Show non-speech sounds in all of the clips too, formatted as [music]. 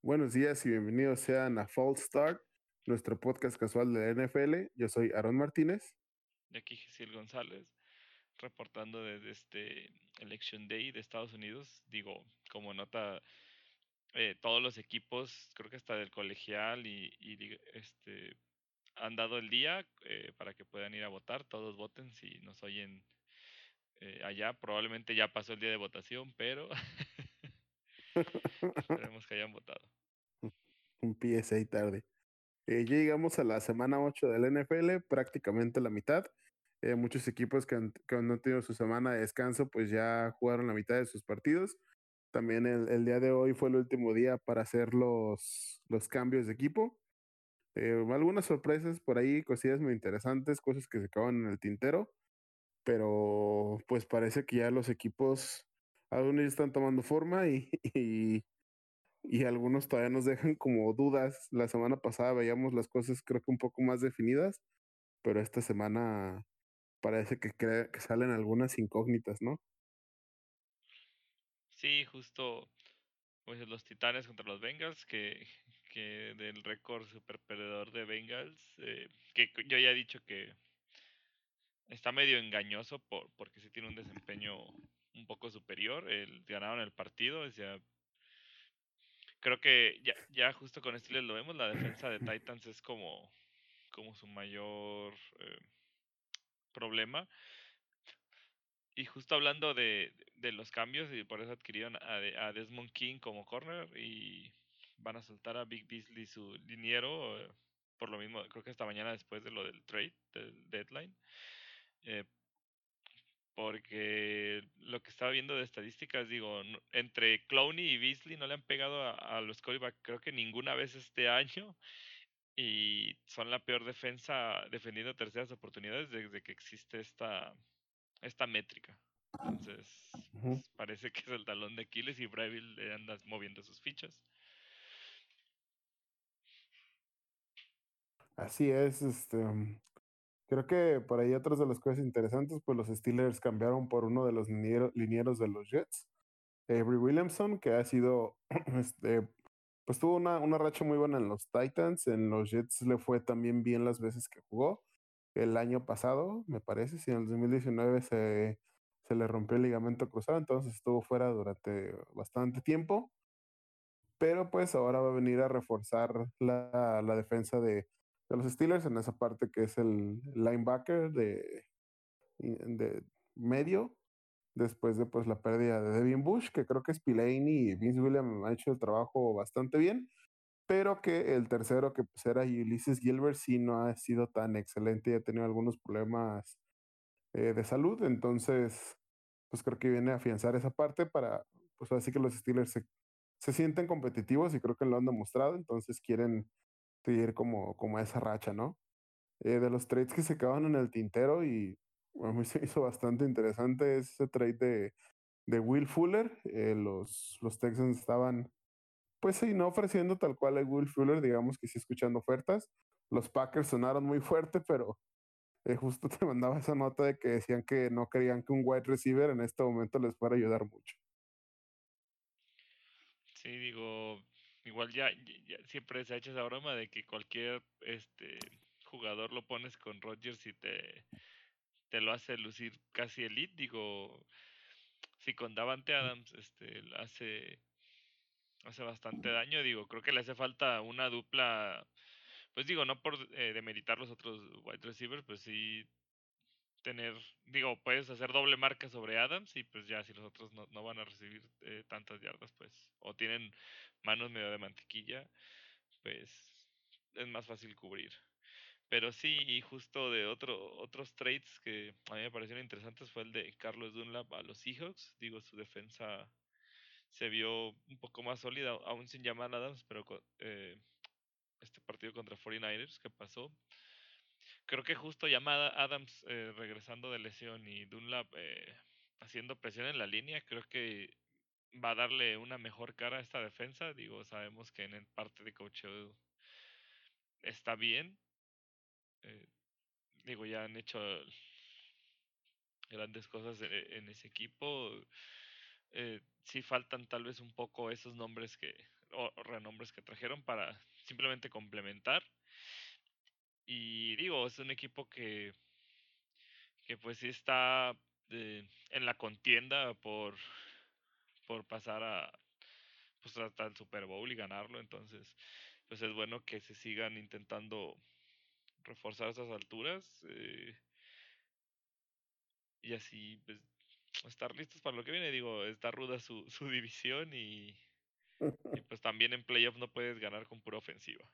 Buenos días y bienvenidos sean a False Start, nuestro podcast casual de la NFL. Yo soy Aaron Martínez. De aquí Gisiel González, reportando desde este Election Day de Estados Unidos. Digo, como nota, eh, todos los equipos, creo que hasta del colegial y, y este han dado el día eh, para que puedan ir a votar. Todos voten si nos oyen eh, allá. Probablemente ya pasó el día de votación, pero [laughs] [laughs] esperemos que hayan votado. Un PSA tarde. Eh, ya llegamos a la semana 8 del NFL, prácticamente la mitad. Eh, muchos equipos que han, que han, tenido su semana de descanso, pues ya jugaron la mitad de sus partidos. También el, el día de hoy fue el último día para hacer los, los cambios de equipo. Eh, algunas sorpresas por ahí, cosillas muy interesantes, cosas que se acaban en el tintero, pero pues parece que ya los equipos, algunos están tomando forma y, [laughs] y, y, algunos todavía nos dejan como dudas. La semana pasada veíamos las cosas creo que un poco más definidas, pero esta semana parece que, que salen algunas incógnitas, ¿no? Sí, justo pues los Titanes contra los Bengals, que, que del récord super perdedor de Bengals, eh, que yo ya he dicho que está medio engañoso por, porque sí tiene un desempeño un poco superior. El, ganaron el partido, o sea, creo que ya, ya justo con este lo vemos, la defensa de [laughs] Titans es como, como su mayor eh, problema. Y justo hablando de, de, los cambios, y por eso adquirieron a, a, Desmond King como corner y van a soltar a Big Beasley su liniero, eh, por lo mismo, creo que esta mañana después de lo del trade, del deadline. Eh, porque lo que estaba viendo de estadísticas, digo, entre Clowney y Beasley no le han pegado a, a los quarterback creo que ninguna vez este año y son la peor defensa defendiendo terceras oportunidades desde que existe esta esta métrica. Entonces, uh -huh. pues, parece que es el talón de Aquiles y Breville le anda moviendo sus fichas. Así es, este creo que por ahí otras de las cosas interesantes, pues los Steelers cambiaron por uno de los linieros de los Jets, Avery Williamson, que ha sido [clears throat] este pues tuvo una, una racha muy buena en los Titans, en los Jets le fue también bien las veces que jugó el año pasado, me parece, si en el 2019 se, se le rompió el ligamento cruzado, entonces estuvo fuera durante bastante tiempo. Pero pues ahora va a venir a reforzar la, la defensa de, de, los Steelers en esa parte que es el linebacker de, de medio, después de pues la pérdida de Devin Bush, que creo que Spillane y Vince Williams han hecho el trabajo bastante bien pero que el tercero, que pues era Ulysses Gilbert, sí no ha sido tan excelente y ha tenido algunos problemas eh, de salud, entonces, pues creo que viene a afianzar esa parte para, pues así que los Steelers se, se sienten competitivos y creo que lo han demostrado, entonces quieren seguir como, como esa racha, ¿no? Eh, de los trades que se acaban en el tintero y a mí [laughs] se hizo bastante interesante ese trade de, de Will Fuller, eh, los, los Texans estaban pues sí, no ofreciendo tal cual a Will Fuller, digamos que sí escuchando ofertas. Los Packers sonaron muy fuerte, pero eh, justo te [laughs] mandaba esa nota de que decían que no querían que un wide receiver en este momento les fuera a ayudar mucho. Sí, digo, igual ya, ya siempre se ha hecho esa broma de que cualquier este jugador lo pones con Rodgers y te, te lo hace lucir casi elite. Digo, si con Davante Adams este, hace hace bastante daño. Digo, creo que le hace falta una dupla. Pues digo, no por eh, demeritar los otros wide receivers, pues sí tener, digo, puedes hacer doble marca sobre Adams y pues ya si los otros no, no van a recibir eh, tantas yardas, pues, o tienen manos medio de mantequilla, pues es más fácil cubrir. Pero sí, y justo de otro, otros trades que a mí me parecieron interesantes fue el de Carlos Dunlap a los Seahawks. Digo, su defensa se vio un poco más sólida, aún sin llamar a Adams, pero eh, este partido contra 49ers que pasó. Creo que justo llamada Adams eh, regresando de lesión y Dunlap eh, haciendo presión en la línea, creo que va a darle una mejor cara a esta defensa. Digo, sabemos que en el parte de coaching está bien. digo, ya han hecho grandes cosas en, en ese equipo eh, sí faltan tal vez un poco esos nombres que, o renombres que trajeron para simplemente complementar. Y digo, es un equipo que, que pues sí está eh, en la contienda por, por pasar a pues hasta el Super Bowl y ganarlo. Entonces, pues es bueno que se sigan intentando reforzar esas alturas. eh, y así pues, estar listos para lo que viene. Digo, está ruda su, su división y, y [laughs] pues también en playoffs no puedes ganar con pura ofensiva.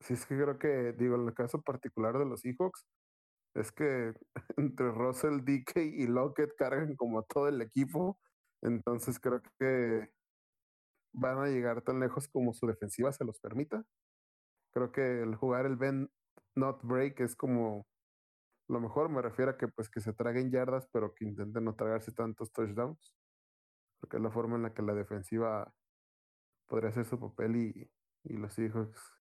Sí, es que creo que, digo, el caso particular de los Seahawks, es que [laughs] entre Russell, DK y Lockett cargan como todo el equipo. Entonces creo que van a llegar tan lejos como su defensiva se los permita. Creo que el jugar el Ben Not Break es como lo mejor. Me refiero a que pues que se traguen yardas, pero que intenten no tragarse tantos touchdowns. Porque es la forma en la que la defensiva podría hacer su papel y, y los Seahawks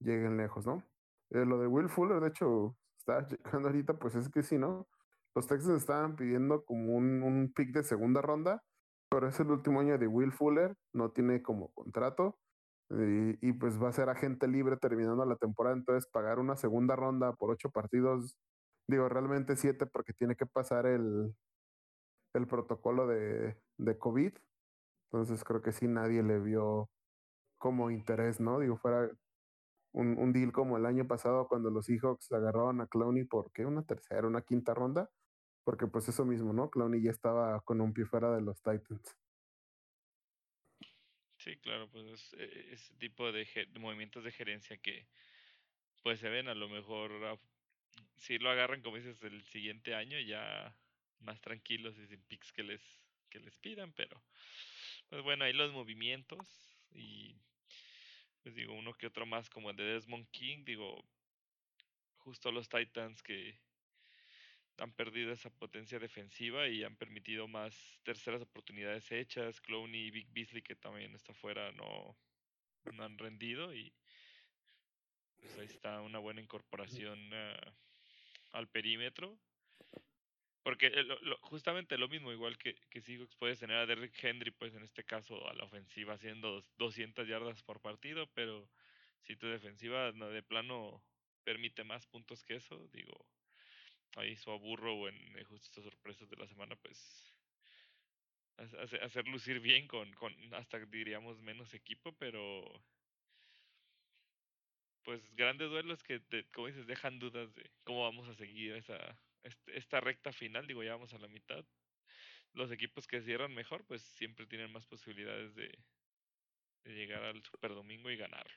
lleguen lejos, ¿no? Eh, lo de Will Fuller, de hecho, está llegando ahorita, pues es que sí, ¿no? Los Texans estaban pidiendo como un, un pick de segunda ronda, pero es el último año de Will Fuller, no tiene como contrato. Y, y, pues va a ser agente libre terminando la temporada, entonces pagar una segunda ronda por ocho partidos, digo, realmente siete porque tiene que pasar el, el protocolo de, de COVID. Entonces creo que sí nadie le vio como interés, ¿no? Digo, fuera un, un deal como el año pasado cuando los Seahawks agarraron a Clowney por ¿qué? una tercera, una quinta ronda, porque pues eso mismo, ¿no? Clowney ya estaba con un pie fuera de los Titans. Sí, claro, pues es, eh, ese tipo de, movimientos de gerencia que pues se ven a lo mejor si lo agarran como dices el siguiente año ya más tranquilos y sin picks que les que les pidan, pero pues bueno, ahí los movimientos y pues digo uno que otro más como el de Desmond King, digo justo los Titans que han perdido esa potencia defensiva y han permitido más terceras oportunidades hechas. Clowney y Big Beasley, que también está fuera, no, no han rendido. Y pues ahí está una buena incorporación uh, al perímetro. Porque eh, lo, justamente lo mismo, igual que, que puedes tener a Derrick Henry, pues en este caso a la ofensiva haciendo 200 yardas por partido, pero si tu defensiva de plano permite más puntos que eso, digo, ahí su aburro o en justo estas sorpresas de la semana, pues hacer, hacer lucir bien con, con hasta diríamos menos equipo, pero pues grandes duelos que, te, como dices, dejan dudas de cómo vamos a seguir esa esta recta final, digo, ya vamos a la mitad. Los equipos que cierran mejor, pues siempre tienen más posibilidades de, de llegar al Super Domingo y ganarlo.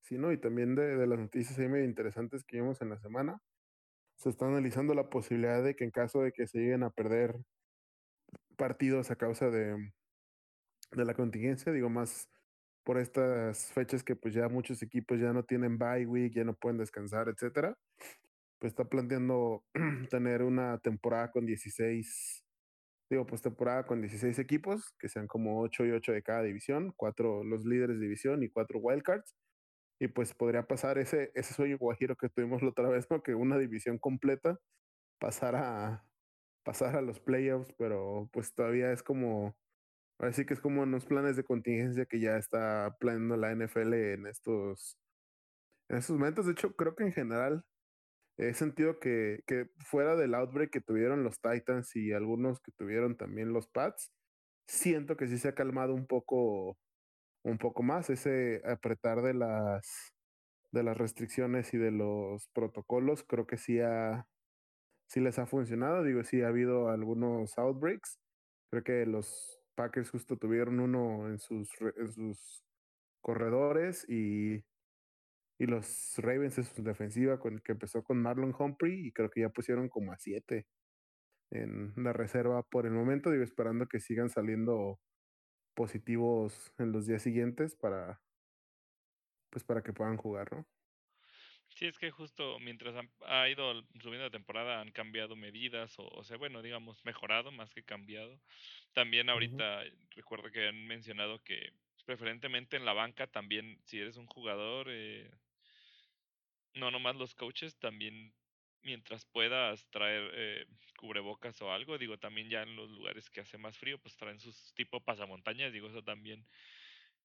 Sí, ¿no? Y también de, de las noticias ahí medio interesantes que vimos en la semana, se está analizando la posibilidad de que en caso de que se lleguen a perder partidos a causa de, de la contingencia, digo más por estas fechas que pues ya muchos equipos ya no tienen bye week, ya no pueden descansar, etcétera, pues está planteando [clears throat] tener una temporada con 16, digo pues temporada con 16 equipos, que sean como 8 y 8 de cada división, cuatro los líderes de división y cuatro wildcards, y pues podría pasar ese, ese sueño guajiro que tuvimos la otra vez, ¿no? Que una división completa pasara a, pasar a los playoffs, pero pues todavía es como, así que es como unos planes de contingencia que ya está planeando la NFL en estos, en estos momentos. De hecho, creo que en general he sentido que, que fuera del outbreak que tuvieron los Titans y algunos que tuvieron también los Pats, siento que sí se ha calmado un poco un poco más ese apretar de las de las restricciones y de los protocolos. Creo que sí ha sí les ha funcionado. Digo sí ha habido algunos outbreaks. Creo que los Packers justo tuvieron uno en sus en sus corredores y y los Ravens en su defensiva con que empezó con Marlon Humphrey y creo que ya pusieron como a siete en la reserva por el momento digo esperando que sigan saliendo positivos en los días siguientes para pues para que puedan jugar, ¿no? Sí, es que justo mientras han, ha ido subiendo la temporada han cambiado medidas o, o sea, bueno, digamos, mejorado más que cambiado. También ahorita uh -huh. recuerdo que han mencionado que preferentemente en la banca también, si eres un jugador, eh, no nomás los coaches, también mientras puedas traer eh, cubrebocas o algo, digo, también ya en los lugares que hace más frío, pues traen sus tipo pasamontañas, digo, eso también,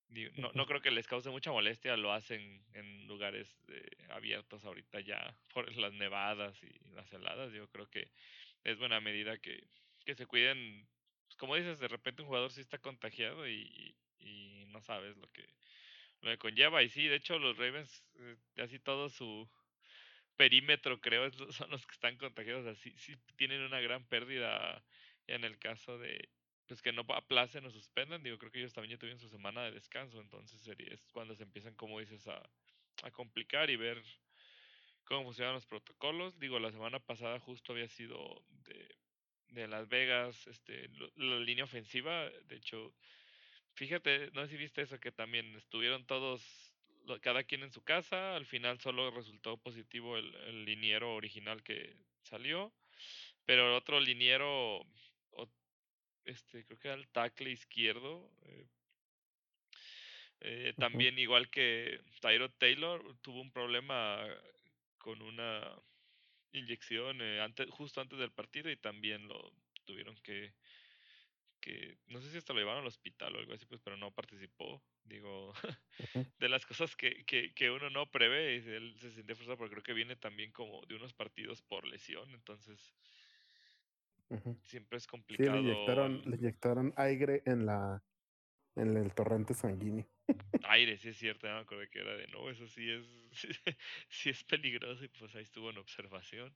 digo, no, no creo que les cause mucha molestia, lo hacen en lugares eh, abiertos ahorita ya, por las nevadas y las heladas, digo, creo que es buena medida que, que se cuiden, pues, como dices, de repente un jugador sí está contagiado y, y no sabes lo que, lo que conlleva, y sí, de hecho los Ravens, eh, casi todo su perímetro, creo, [laughs] son los que están contagiados. Así sí tienen una gran pérdida en el caso de pues que no aplacen o suspendan. Digo, creo que ellos también ya tuvieron su semana de descanso. Entonces sería, es cuando se empiezan, como dices, a, a complicar y ver cómo funcionan los protocolos. Digo, la semana pasada justo había sido de, de Las Vegas, este, la línea ofensiva. De hecho, fíjate, no sé si viste eso, que también estuvieron todos cada quien en su casa. Al final solo resultó positivo el, el liniero original que salió. Pero el otro liniero, este, creo que era el tackle izquierdo. Eh, eh, también igual que Tyro Taylor tuvo un problema con una inyección eh, antes, justo antes del partido y también lo tuvieron que que no sé si hasta lo llevaron al hospital o algo así, pues, pero no participó. Digo, [laughs] de las cosas que, que, que, uno no prevé, y él se siente frustrado porque creo que viene también como de unos partidos por lesión, entonces siempre es complicado. Sí, le inyectaron, le inyectaron aire en la en el torrente sanguíneo. [laughs] Aire, sí es cierto, no me acordé que era de no, eso sí es, [laughs] sí es peligroso y pues ahí estuvo en observación.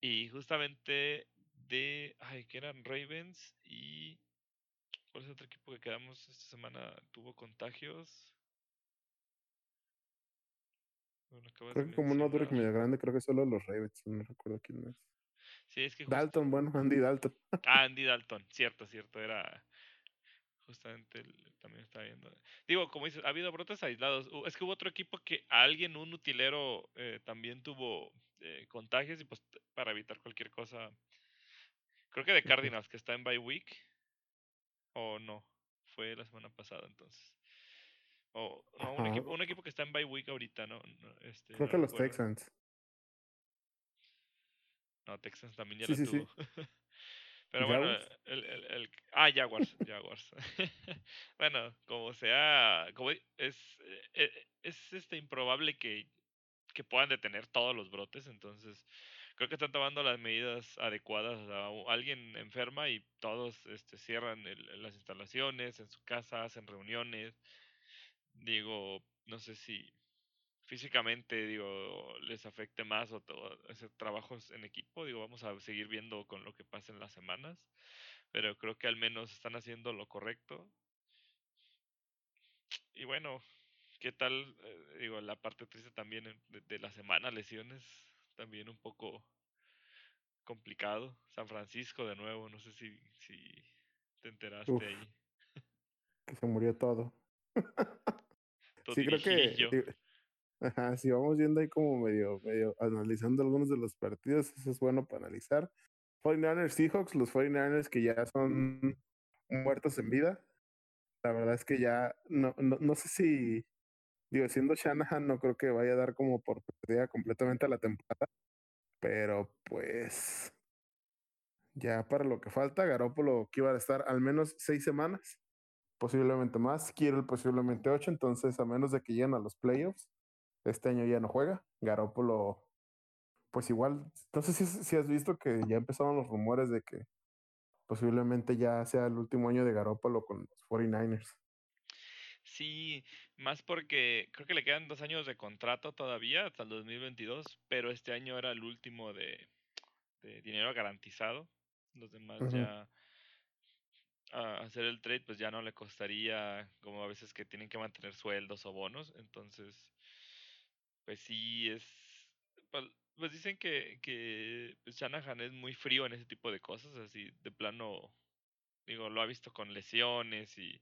Y justamente de, ay, que eran Ravens y ¿cuál es otro equipo que quedamos esta semana? Tuvo contagios. Bueno, creo que como un outbreak medio grande, creo que solo los Ravens, no recuerdo quién es. Sí, es que Dalton, bueno, Andy Dalton. ah, [laughs] Andy Dalton, cierto, cierto, era justamente también estaba viendo. Digo, como dices, ha habido brotes aislados. Es que hubo otro equipo que alguien, un utilero, eh, también tuvo eh, contagios y pues para evitar cualquier cosa Creo que de Cardinals, que está en bye week. O no. Fue la semana pasada entonces. O no, un equipo, un equipo, que está en bye week ahorita, ¿no? este, Creo que los Texans. No, Texans también ya lo tuvo. [laughs] Pero bueno, el, el, el, ah, Jaguars, Jaguars. [laughs] bueno, como sea, como es, es, e, es, este improbable que, que puedan detener todos los brotes, entonces creo que están tomando las medidas adecuadas. alguien enferma y todos este, cierran las instalaciones en su casa, hacen reuniones. Digo, no sé si físicamente digo les afecte más o hacer trabajos en equipo. Digo, vamos a seguir viendo con lo que pasa en las semanas. Pero creo que al menos están haciendo lo correcto. Y bueno, ¿qué tal? Eh, digo, la parte triste también de, de la semana, lesiones también un poco complicado. San Francisco de nuevo, no sé si, si te enteraste ahí. Que se murió todo. [laughs] sí, creo que ajá, si vamos viendo ahí como medio, medio analizando algunos de los partidos, eso es bueno para analizar. 49ers Seahawks, los 49ers que ya son muertos en vida. La verdad es que ya no, no, no sé si, digo, siendo Shanahan, no creo que vaya a dar como por perdida completamente la temporada. Pero pues ya para lo que falta, Garópolo que iba a estar al menos seis semanas, posiblemente más, quiero posiblemente ocho, entonces a menos de que lleguen a los playoffs, este año ya no juega. Garópolo, pues igual, sé si, si has visto que ya empezaron los rumores de que posiblemente ya sea el último año de Garópolo con los 49ers. Sí, más porque creo que le quedan dos años de contrato todavía hasta el 2022, pero este año era el último de, de dinero garantizado. Los demás ya a hacer el trade pues ya no le costaría como a veces que tienen que mantener sueldos o bonos. Entonces, pues sí es... Pues, pues dicen que, que pues Shanahan es muy frío en ese tipo de cosas, así de plano, digo, lo ha visto con lesiones y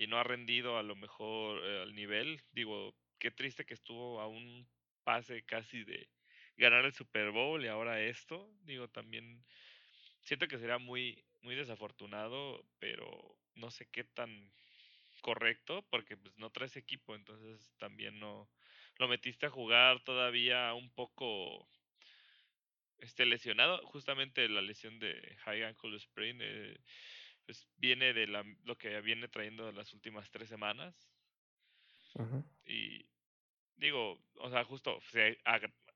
y no ha rendido a lo mejor eh, al nivel. Digo, qué triste que estuvo a un pase casi de ganar el Super Bowl y ahora esto. Digo, también siento que sería muy, muy desafortunado, pero no sé qué tan correcto, porque pues no traes equipo, entonces también no lo metiste a jugar todavía un poco esté lesionado. Justamente la lesión de high ankle sprain eh, pues viene de la, lo que viene trayendo las últimas tres semanas. Y digo, o sea, justo se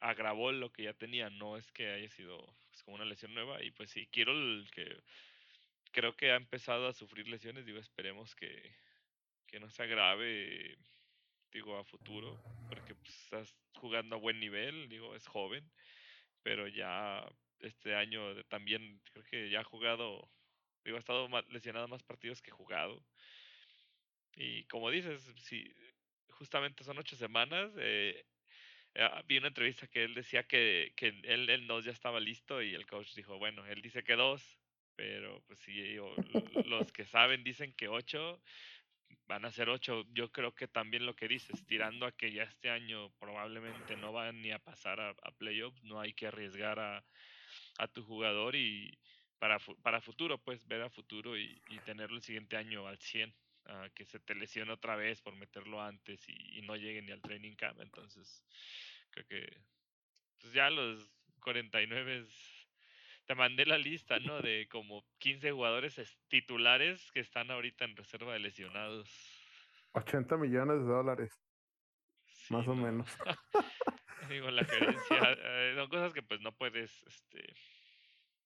agravó lo que ya tenía, no es que haya sido pues, como una lesión nueva. Y pues sí, quiero el que creo que ha empezado a sufrir lesiones, digo, esperemos que, que no se agrave, digo, a futuro, porque pues, estás jugando a buen nivel, digo, es joven, pero ya este año también creo que ya ha jugado, digo, ha estado lesionado más partidos que jugado. Y como dices, si justamente son ocho semanas, eh, ah, vi una entrevista que él decía que, que él, él no ya estaba listo y el coach dijo, bueno, él dice que dos, pero pues sí, los que saben dicen que ocho, van a ser ocho. Yo creo que también lo que dices, tirando a que ya este año probablemente no van ni a pasar a, playoffs, no hay que arriesgar a, a tu jugador y para, para futuro, pues ver a futuro y, y tenerlo el siguiente año al 100. a que se te lesione otra vez por meterlo antes y, y, no llegue ni al training camp. Entonces, creo que pues ya los 49 te mandé la lista, ¿no? De como 15 jugadores titulares que están ahorita en reserva de lesionados. 80 millones de dólares. más o menos. [laughs] Digo, la gerencia, eh, son cosas que pues no puedes este,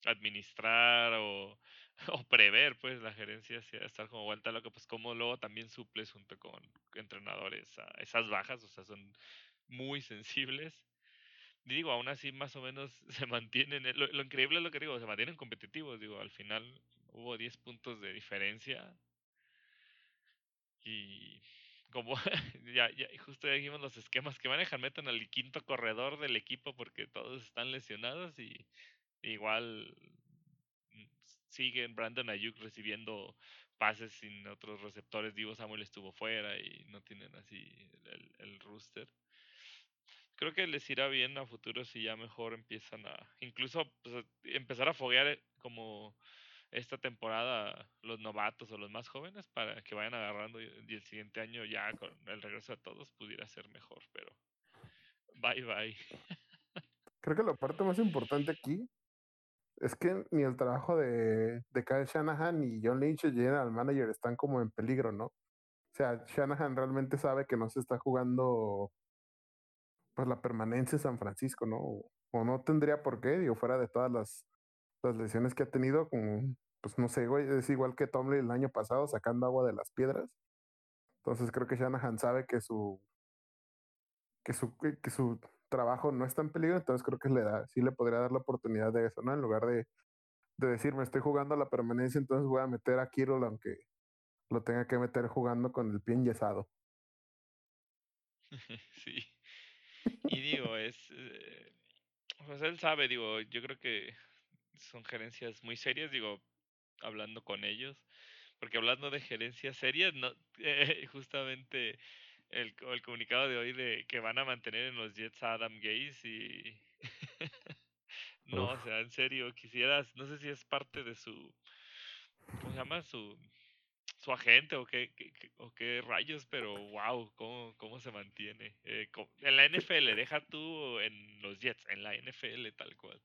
administrar o, [laughs] o prever, pues la gerencia sí estar como vuelta lo que pues como luego también suples junto con entrenadores a esas bajas, o sea, son muy sensibles. Digo, aún así más o menos [laughs] se mantienen, lo, lo, increíble es lo que digo, se mantienen competitivos, digo, al final hubo 10 puntos de diferencia. Y como [laughs] ya, ya justo ya dijimos los esquemas que manejan, meten al quinto corredor del equipo porque todos están lesionados y igual mm, siguen Brandon Ayuk recibiendo pases sin otros receptores, Divo Samuel estuvo fuera y no tienen así el, el rooster creo que les irá bien a futuro si ya mejor empiezan a, incluso pues, empezar a foguear eh, como esta temporada los novatos o los más jóvenes para que vayan agarrando y el siguiente año ya con el regreso de todos pudiera ser mejor, pero bye bye. Creo que la parte más importante aquí es que ni el trabajo de, de Kyle Shanahan ni John Lynch, el general manager, están como en peligro, ¿no? O sea, Shanahan realmente sabe que no se está jugando pues la permanencia en San Francisco, ¿no? O, no tendría por qué, digo, fuera de todas las, las lesiones que ha tenido, como, pues no sé, güey, es igual que Tomlin el año pasado sacando agua de las piedras. Entonces creo que Shanahan sabe que su que su, que su trabajo no está en peligro, entonces creo que le da, sí le podría dar la oportunidad de eso, ¿no? En lugar de, de decir, me estoy jugando a la permanencia, entonces voy a meter a Kirill aunque lo tenga que meter jugando con el pie enyesado. [laughs] Sí. Y digo, es. Eh, pues él sabe, digo, yo creo que son gerencias muy serias, digo, hablando con ellos. Porque hablando de gerencias serias, no, [laughs] eh, justamente el, el comunicado de hoy de que van a mantener en los Jets a Adam Gaze y. [laughs] no, o sea, en serio, quisieras, no sé si es parte de su. ¿Cómo se llama? Su su agente o qué, o qué rayos, pero wow, cómo, cómo se mantiene. Eh, en la NFL, deja tú en los Jets, en la NFL tal cual.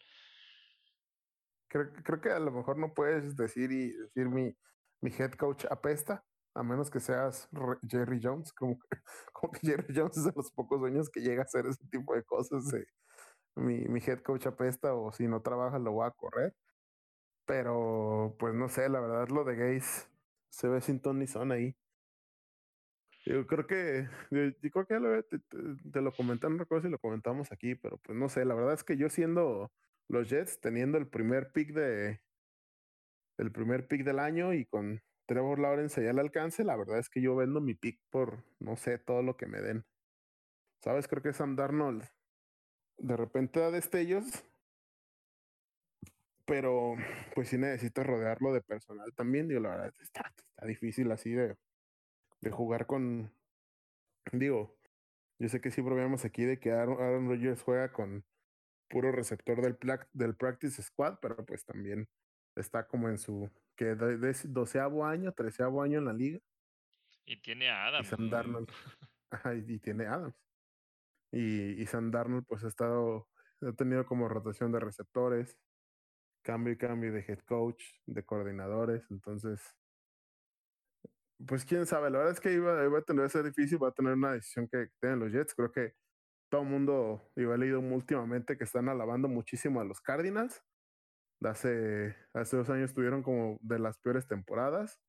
Creo, creo que a lo mejor no puedes decir y decir mi, mi head coach apesta, a menos que seas Jerry Jones, [laughs] como, que Jerry Jones es de los pocos dueños que llega a hacer ese tipo de cosas. mi, mi head coach apesta o si no trabaja lo voy a correr. Pero pues no sé, la verdad lo de Gaze se ve sin ton ni son ahí. Yo creo que, yo, creo que te, lo comenté, no recuerdo si lo comentamos aquí, pero pues no sé, la verdad es que yo siendo los Jets, teniendo el primer pick de, el primer pick del año y con Trevor Lawrence allá al alcance, la verdad es que yo vendo mi pick por, no sé, todo lo que me den. ¿Sabes? Creo que Sam Darnold de repente da destellos, pero pues sí necesito rodearlo de personal también. Digo, la verdad, está, difícil así de, de jugar con. Digo, yo sé que siempre vemos aquí de que Aaron, Aaron Rodgers juega con puro receptor del, del Practice Squad, pero pues también está como en su que de, de doceavo año, treceavo año en la liga. Y tiene a Adams. Y Sam Darnold. y, y, tiene a Adams. Y, y Sam Darnold pues ha estado ha tenido como rotación de receptores, cambio y cambio de head coach, de coordinadores, entonces, pues quién sabe, la verdad es que iba, iba a tener que ser difícil, va a tener una decisión que tengan los Jets, creo que todo el mundo, yo he leído últimamente que están alabando muchísimo a los Cardinals, hace, hace dos años tuvieron como de las peores temporadas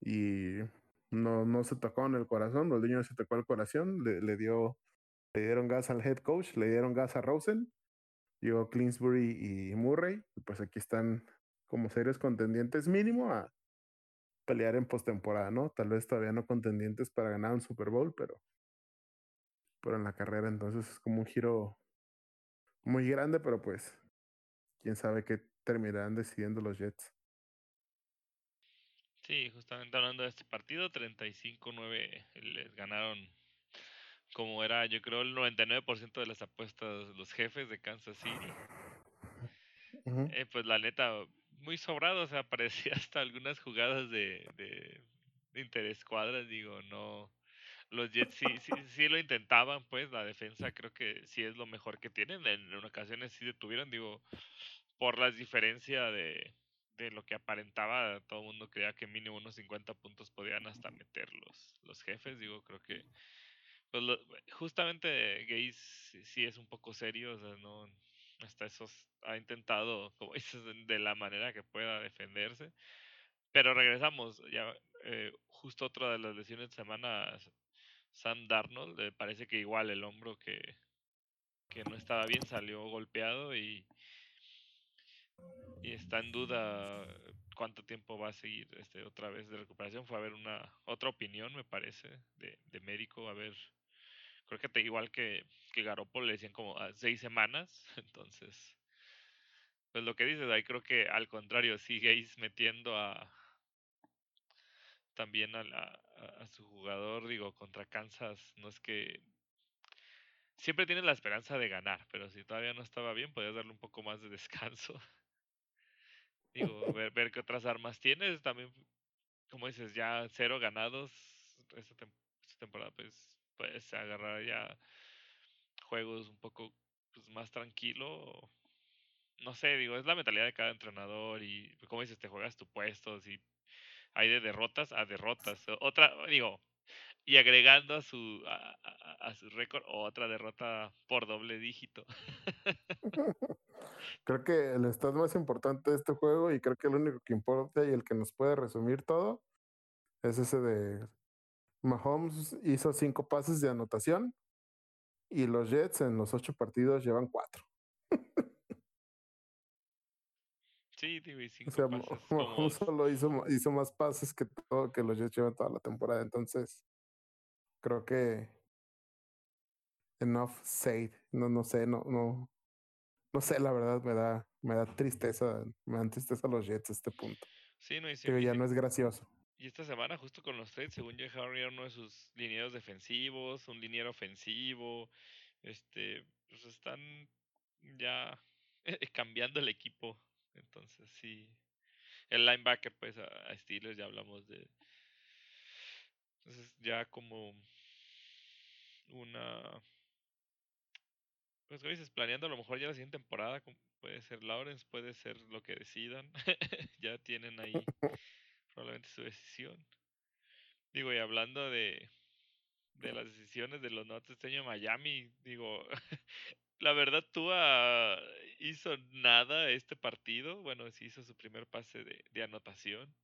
y no, no se tocó en el corazón, los niños se tocó el corazón, le, le, dio, le dieron gas al head coach, le dieron gas a Rosen, llegó Clinsbury y Murray, pues aquí están como serios contendientes mínimo a pelear en postemporada, ¿no? Tal vez todavía no contendientes para ganar un Super Bowl, pero, pero en la carrera entonces es como un giro muy grande, pero pues quién sabe qué terminarán decidiendo los Jets. Sí, justamente hablando de este partido, 35-9 les ganaron como era, yo creo, el 99% de las apuestas los jefes de Kansas City. [laughs] Uh -huh. eh, pues la neta, muy sobrado, o sea, [laughs] parecía hasta algunas jugadas de, de, de interescuadras, digo, no. Los Jets sí, sí, sí lo intentaban, pues la defensa creo que sí es lo mejor que tienen. En, en ocasiones sí detuvieron, digo, por las diferencias de, de lo que aparentaba, todo el mundo creía que mínimo unos 50 puntos podían hasta meter los, los jefes. Digo, creo que pues lo, justamente Gaze sí es un poco serio, o sea, no hasta eso ha intentado, como [laughs] dices, de la manera que pueda defenderse. Pero regresamos, ya eh, justo otra de las lesiones de semana, Sam Darnold, le parece que igual el hombro que, que no estaba bien salió golpeado y, y está en duda cuánto tiempo va a seguir este otra vez de recuperación. Fue a ver una otra opinión, me parece, de, de médico, a ver, creo que igual que, que Garoppolo le decían como a seis semanas, [laughs] entonces, pues lo que dices ahí creo que al contrario, sigueis metiendo a también a, la, a su jugador, digo, contra Kansas, no es que siempre tienes la esperanza de ganar, pero si todavía no estaba bien, podías darle un poco más de descanso. [laughs] Digo, ver, ver qué otras armas tienes. También, como dices, ya cero ganados esta, tem esta temporada, pues puedes agarrar ya juegos un poco pues, más tranquilo. No sé, digo, es la mentalidad de cada entrenador y, como dices, te juegas tu puesto, si hay de derrotas a derrotas. Otra, digo, y agregando a su a, a, a su récord otra derrota por doble dígito. [laughs] creo que el estado más importante de este juego y creo que el único que importa y el que nos puede resumir todo es ese de Mahomes hizo cinco pases de anotación y los Jets en los ocho partidos llevan cuatro. Sí, digo, y [laughs] cinco o sea, pases Mahomes como... solo hizo, hizo más pases que todo que los Jets llevan toda la temporada. Entonces, creo que enough said. No, no sé, no, no, no sé, la verdad me da, me da tristeza, me dan tristeza los Jets a este punto. Sí, no, y sí, Pero ya sí. no es gracioso. Y esta semana, justo con los trades, según yo, Harry era uno de sus linieros defensivos, un liniero ofensivo. Este, pues están ya cambiando el equipo. Entonces, sí. El linebacker, pues a, a Steelers ya hablamos de. Entonces, ya como una. Pues, como dices, planeando a lo mejor ya la siguiente temporada, puede ser Lawrence, puede ser lo que decidan. [laughs] ya tienen ahí probablemente su decisión. Digo, y hablando de, de las decisiones de los Nuggets este año Miami, digo, [laughs] la verdad Tua hizo nada este partido, bueno, sí hizo su primer pase de, de anotación,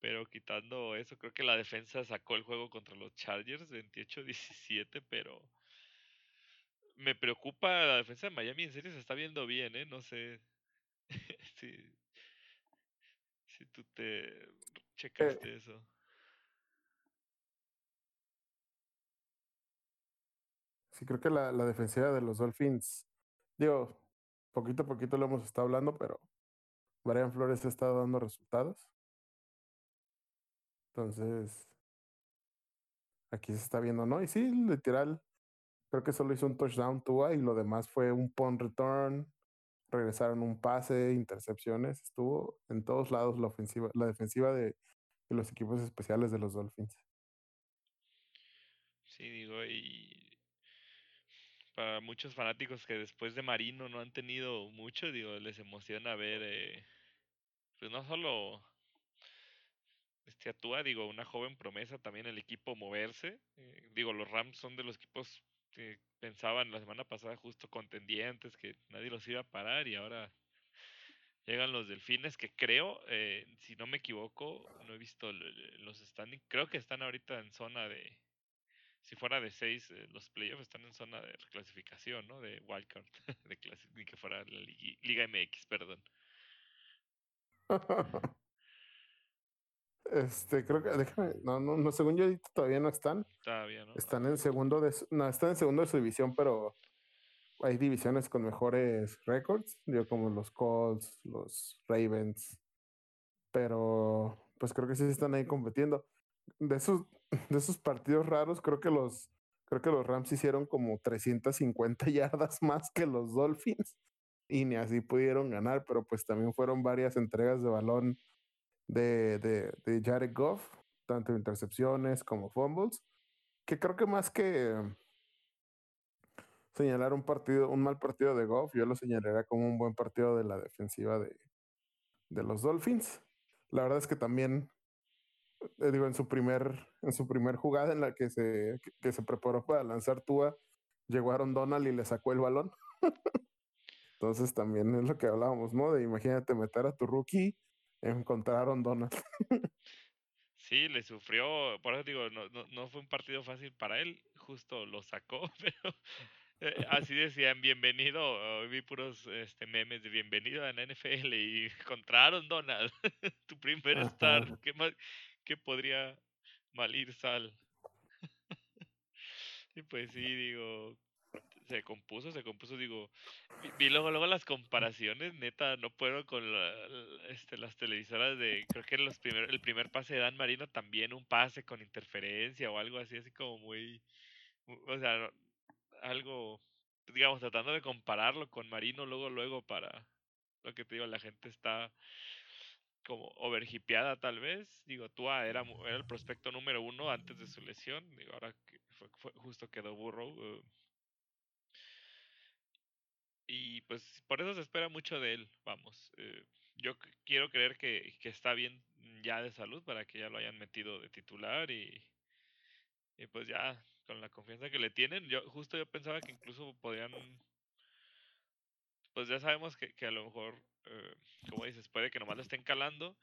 pero quitando eso, creo que la defensa sacó el juego contra los Chargers 28-17, pero me preocupa la defensa de Miami, en serio se está viendo bien, ¿eh? No sé [laughs] si, si tú te checaste Eh, eso. sí, creo que la, la defensiva de los Dolphins, digo, poquito a poquito lo hemos estado hablando, pero Brian Flores ha estado dando resultados. Entonces, aquí se está viendo, ¿no? Y sí, literal, creo que solo hizo un touchdown Tua y lo demás fue un punt return, regresaron un pase, intercepciones, estuvo en todos lados la ofensiva, la defensiva de, los equipos especiales de los Dolphins. Sí, digo, y para muchos fanáticos que después de Marino no han tenido mucho, digo, les emociona ver, eh, pues no solo este Atúa, digo, una joven promesa también el equipo moverse. eh, digo, los Rams son de los equipos que pensaban la semana pasada justo contendientes, que nadie los iba a parar y ahora llegan los Delfines, que creo, eh, si no me equivoco, no he visto l- los standings, creo que están ahorita en zona de, si fuera de seis, eh, los playoffs están en zona de clasificación, ¿no? De wildcard, [laughs] de clasi- ni que fuera la Liga MX, perdón. [laughs] Este, creo que, déjame, no, no, no, según yo todavía no están. Todavía, ¿no? Están en segundo de, su- no, están en segundo de su división, pero hay divisiones con mejores récords, digo, como los Colts, los Ravens, pero pues creo que sí están ahí compitiendo. De esos, [laughs] de esos partidos raros, creo que los, creo que los Rams hicieron como 350 [laughs] yardas más que los Dolphins y ni así pudieron ganar, pero pues también fueron varias entregas de balón de, de, de Jared Goff, tanto intercepciones como fumbles, que creo que más que señalar un partido, un mal partido de Goff, yo lo señalaría como un buen partido de la defensiva de, de los Dolphins. La verdad es que también, eh, digo, en su primer, en su primer jugada en la que se, que se preparó para lanzar Tua, llegó Aaron Donald y le sacó el balón. [laughs] Entonces también es lo que hablábamos, ¿no? De imagínate meter a tu rookie, encontrar a Aaron Donald. [laughs] Sí, le sufrió, por eso digo, no, no, no fue un partido fácil para él, justo lo sacó, [laughs] pero eh, así decían, bienvenido, vi puros este, memes de bienvenido a la NFL y [laughs] encontraron Donald, tu primer star, Ajá. ¿qué, más, qué podría mal ir Sal? y pues sí, digo, se compuso, se compuso, digo, vi, luego, luego las comparaciones, neta, no puedo con este, las televisoras de, creo que los primer, el primer pase de Dan Marino también un pase con interferencia o algo así, así como muy, mu- o sea, algo, digamos, tratando de compararlo con Marino luego, luego para, lo que te digo, la gente está como overhipeada tal vez, digo, Tua era, era el prospecto número uno antes de su lesión, digo, ahora que fue, fue- justo quedó Burrow, eh, y pues por eso se espera mucho de él, vamos. eh, yo quiero creer que, que está bien ya de salud para que ya lo hayan metido de titular y, y pues ya con la confianza que le tienen, yo justo yo pensaba que incluso podían, pues ya sabemos que, que a lo mejor, eh, como dices, puede que nomás le estén calando,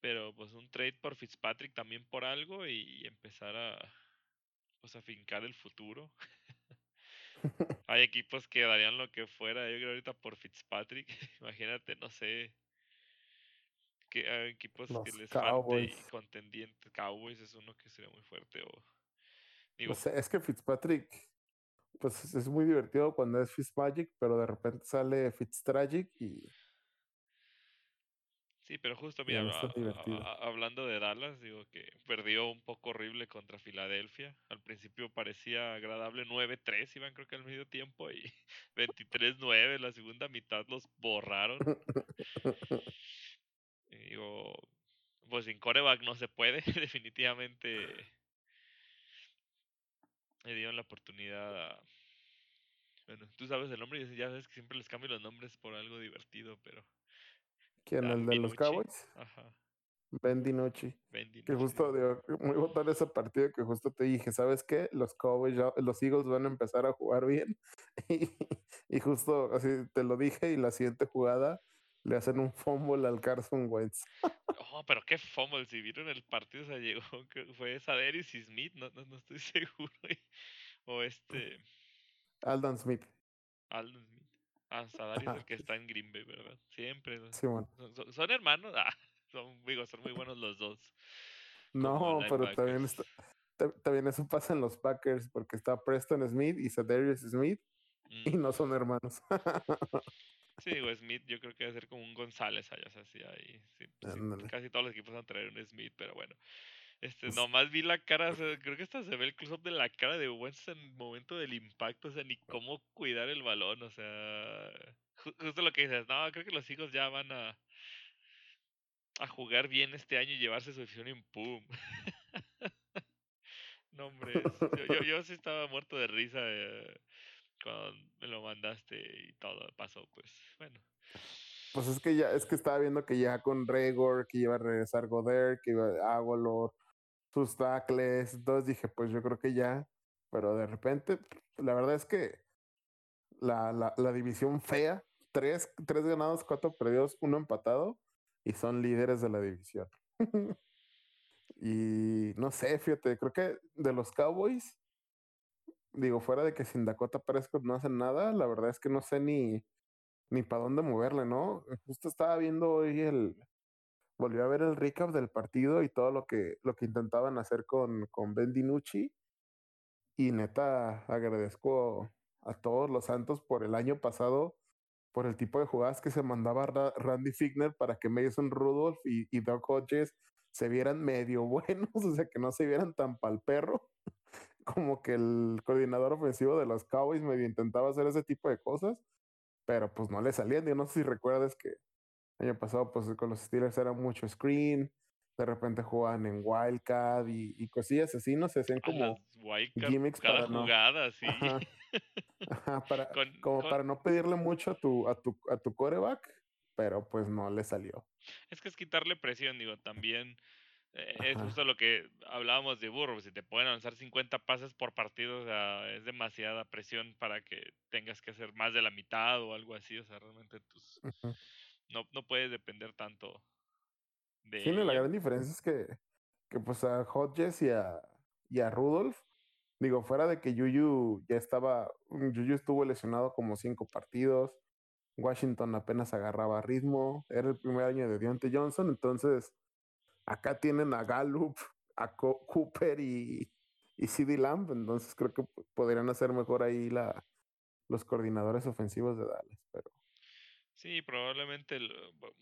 pero pues un trade por Fitzpatrick también por algo y empezar a, pues a fincar el futuro. Hay equipos que darían lo que fuera, yo creo ahorita por Fitzpatrick. [laughs] Imagínate, no sé, que hay equipos que les falte y Cowboys. Cowboys es uno que sería muy fuerte. O, No digo, sé, es que Fitzpatrick, pues es- es muy divertido cuando es Fitzmagic, pero de repente sale Fitztragic y sí, pero justo, mira, a- hablando de Dallas, digo que perdió un poco horrible contra Filadelfia. Al principio parecía agradable 9-3, iban creo que al medio tiempo y [laughs] 23-9, la segunda mitad los borraron. [laughs] Y digo, pues sin coreback no se puede, [laughs] definitivamente le dieron la oportunidad a... Bueno, tú sabes el nombre y ya sabes que siempre les cambio los nombres por algo divertido, pero... ¿Quién? Dan ¿El de los Cowboys? Ajá, Ben DiNucci. Ben Que justo, digo, [laughs] muy botón ese partido que justo te dije, ¿sabes qué? Los Cowboys, ya- los Eagles van a empezar a jugar bien. [laughs] Y, y justo así te lo dije y la siguiente jugada le hacen un fumble al Carson Wentz. Oh, pero qué fumble, si vieron el partido, o sea, llegó, [laughs] que fue Saderis y Smith, no, no, no estoy seguro. o este, Aldan Smith. Aldon Smith. Ah, Sadari es el Ajá, que está en Green Bay, ¿verdad? Siempre. ¿no? Simón. Son, hermanos, ah, [laughs] son, digo, son muy buenos los dos. No, pero también, está, eso pasa en los Packers porque está Preston Smith y Sadarius Smith y no son hermanos. [laughs] Sí, digo, Smith yo creo que debe ser como un González allá, así ahí. Sí, sí, Ándale. casi todos los equipos van a traer un Smith, pero bueno. Este, Pues- nomás vi la cara, o sea, creo que hasta se ve el close-up de la cara de Wentz en el momento del impacto, o sea, ni cómo cuidar el balón, o sea, ju- justo lo que dices, no, creo que los hijos ya van a, a jugar bien este año y llevarse su afición y pum. [laughs] no, hombre, es- yo, yo, yo sí estaba muerto de risa eh, cuando me lo mandaste y todo pasó, pues bueno. Pues es que ya, es que estaba viendo que ya con Regor, que iba a regresar Goder, que iba a Agolor, sus tackles, entonces dije, pues yo creo que ya, pero de repente, la verdad es que la, la, división fea, tres, tres ganados, cuatro perdidos, uno empatado, y son líderes de la división. [laughs] y no sé, fíjate, creo que de los Cowboys, digo, fuera de que sin Dakota Prescott no hacen nada, la verdad es que no sé ni, ni para dónde moverle, ¿no? Justo estaba viendo hoy el, volvió a ver el recap del partido y todo lo que, lo que intentaban hacer con, con Ben DiNucci. Y neta, agradezco a todos los santos por el año pasado, por el tipo de jugadas que se mandaba Randy Figner para que Mason Rudolph y, y Doc Hodges se vieran medio [laughs] buenos, o sea, que no se vieran tan pal perro [laughs] como que el coordinador ofensivo de los Cowboys medio intentaba hacer ese tipo de cosas, pero pues no le salían. Yo no sé si recuerdas que año pasado pues con los Steelers era mucho screen, de repente jugaban en Wildcat y, y cosillas así, no se hacían como gimmicks para jugada, sí. para, [laughs] como para no pedirle mucho a tu, a tu, a tu coreback, pero pues no le salió. Es que es quitarle presión, digo, también eh, es justo lo que hablábamos de Burro. Si te pueden lanzar 50 pases por partido, o sea, es demasiada presión para que tengas que hacer más de la mitad o algo así. O sea, realmente tus, no, no puedes depender tanto de. Sí, la gran diferencia es que, que pues a Hodges y a, y a Rudolph, digo, fuera de que Yuyu ya estaba, Yuyu estuvo lesionado como cinco partidos. Washington apenas agarraba ritmo. Era el primer año de Deontay Johnson, entonces Acá tienen a Gallup, a Cooper y, y CD Lamb, entonces creo que podrían hacer mejor ahí la, los coordinadores ofensivos de Dallas, pero... Sí, probablemente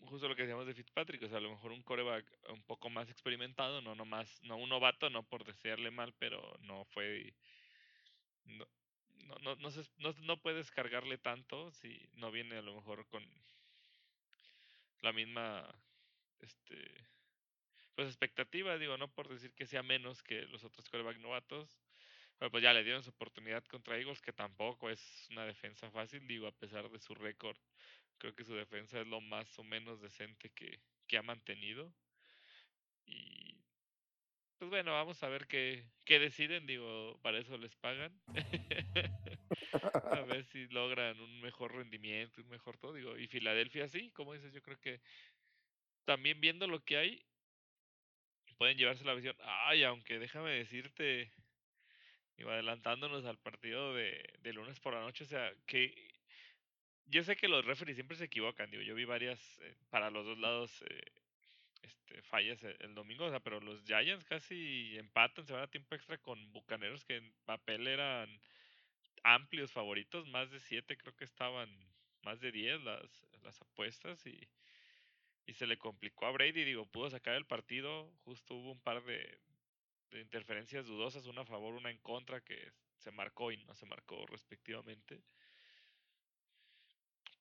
justo lo que decíamos de Fitzpatrick, o sea, a lo mejor un coreback un poco más experimentado, no nomás, no un novato, no por desearle mal, pero no fue no, no, no, no, no, no puedes cargarle tanto si no viene a lo mejor con la misma este pues expectativa, digo, no por decir que sea menos que los otros coreback novatos, pero pues ya le dieron su oportunidad contra Eagles, que tampoco es una defensa fácil, digo, a pesar de su récord, creo que su defensa es lo más o menos decente que, que ha mantenido. Y pues bueno, vamos a ver qué, qué deciden, digo, para eso les pagan. [laughs] a ver si logran un mejor rendimiento, un mejor todo, digo, y Filadelfia sí, como dices, yo creo que también viendo lo que hay, pueden llevarse la visión. Ay, aunque déjame decirte, iba adelantándonos al partido de, de, lunes por la noche, o sea, que yo sé que los referees siempre se equivocan, digo, yo vi varias eh, para los dos lados eh, este, fallas el, el, domingo, o sea, pero los Giants casi empatan, se van a tiempo extra con Bucaneros que en papel eran amplios favoritos, más de siete creo que estaban, más de diez las, las apuestas y y se le complicó a Brady, digo, pudo sacar el partido, justo hubo un par de, de interferencias dudosas, una a favor, una en contra, que se marcó y no se marcó respectivamente.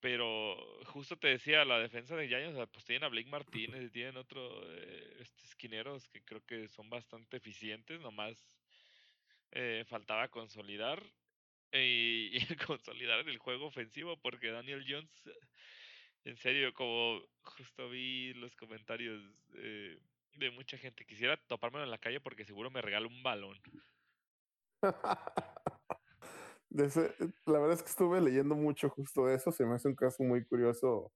Pero justo te decía, la defensa de Giants, pues tienen a Blake Martínez y tienen otro eh, este, esquineros que creo que son bastante eficientes, nomás eh, faltaba consolidar y, [laughs] consolidar el juego ofensivo porque Daniel Jones en serio, como justo vi los comentarios eh, de mucha gente, quisiera topármelo en la calle porque seguro me regala un balón. [laughs] ese, la verdad es que estuve leyendo mucho justo de eso, se me hace un caso muy curioso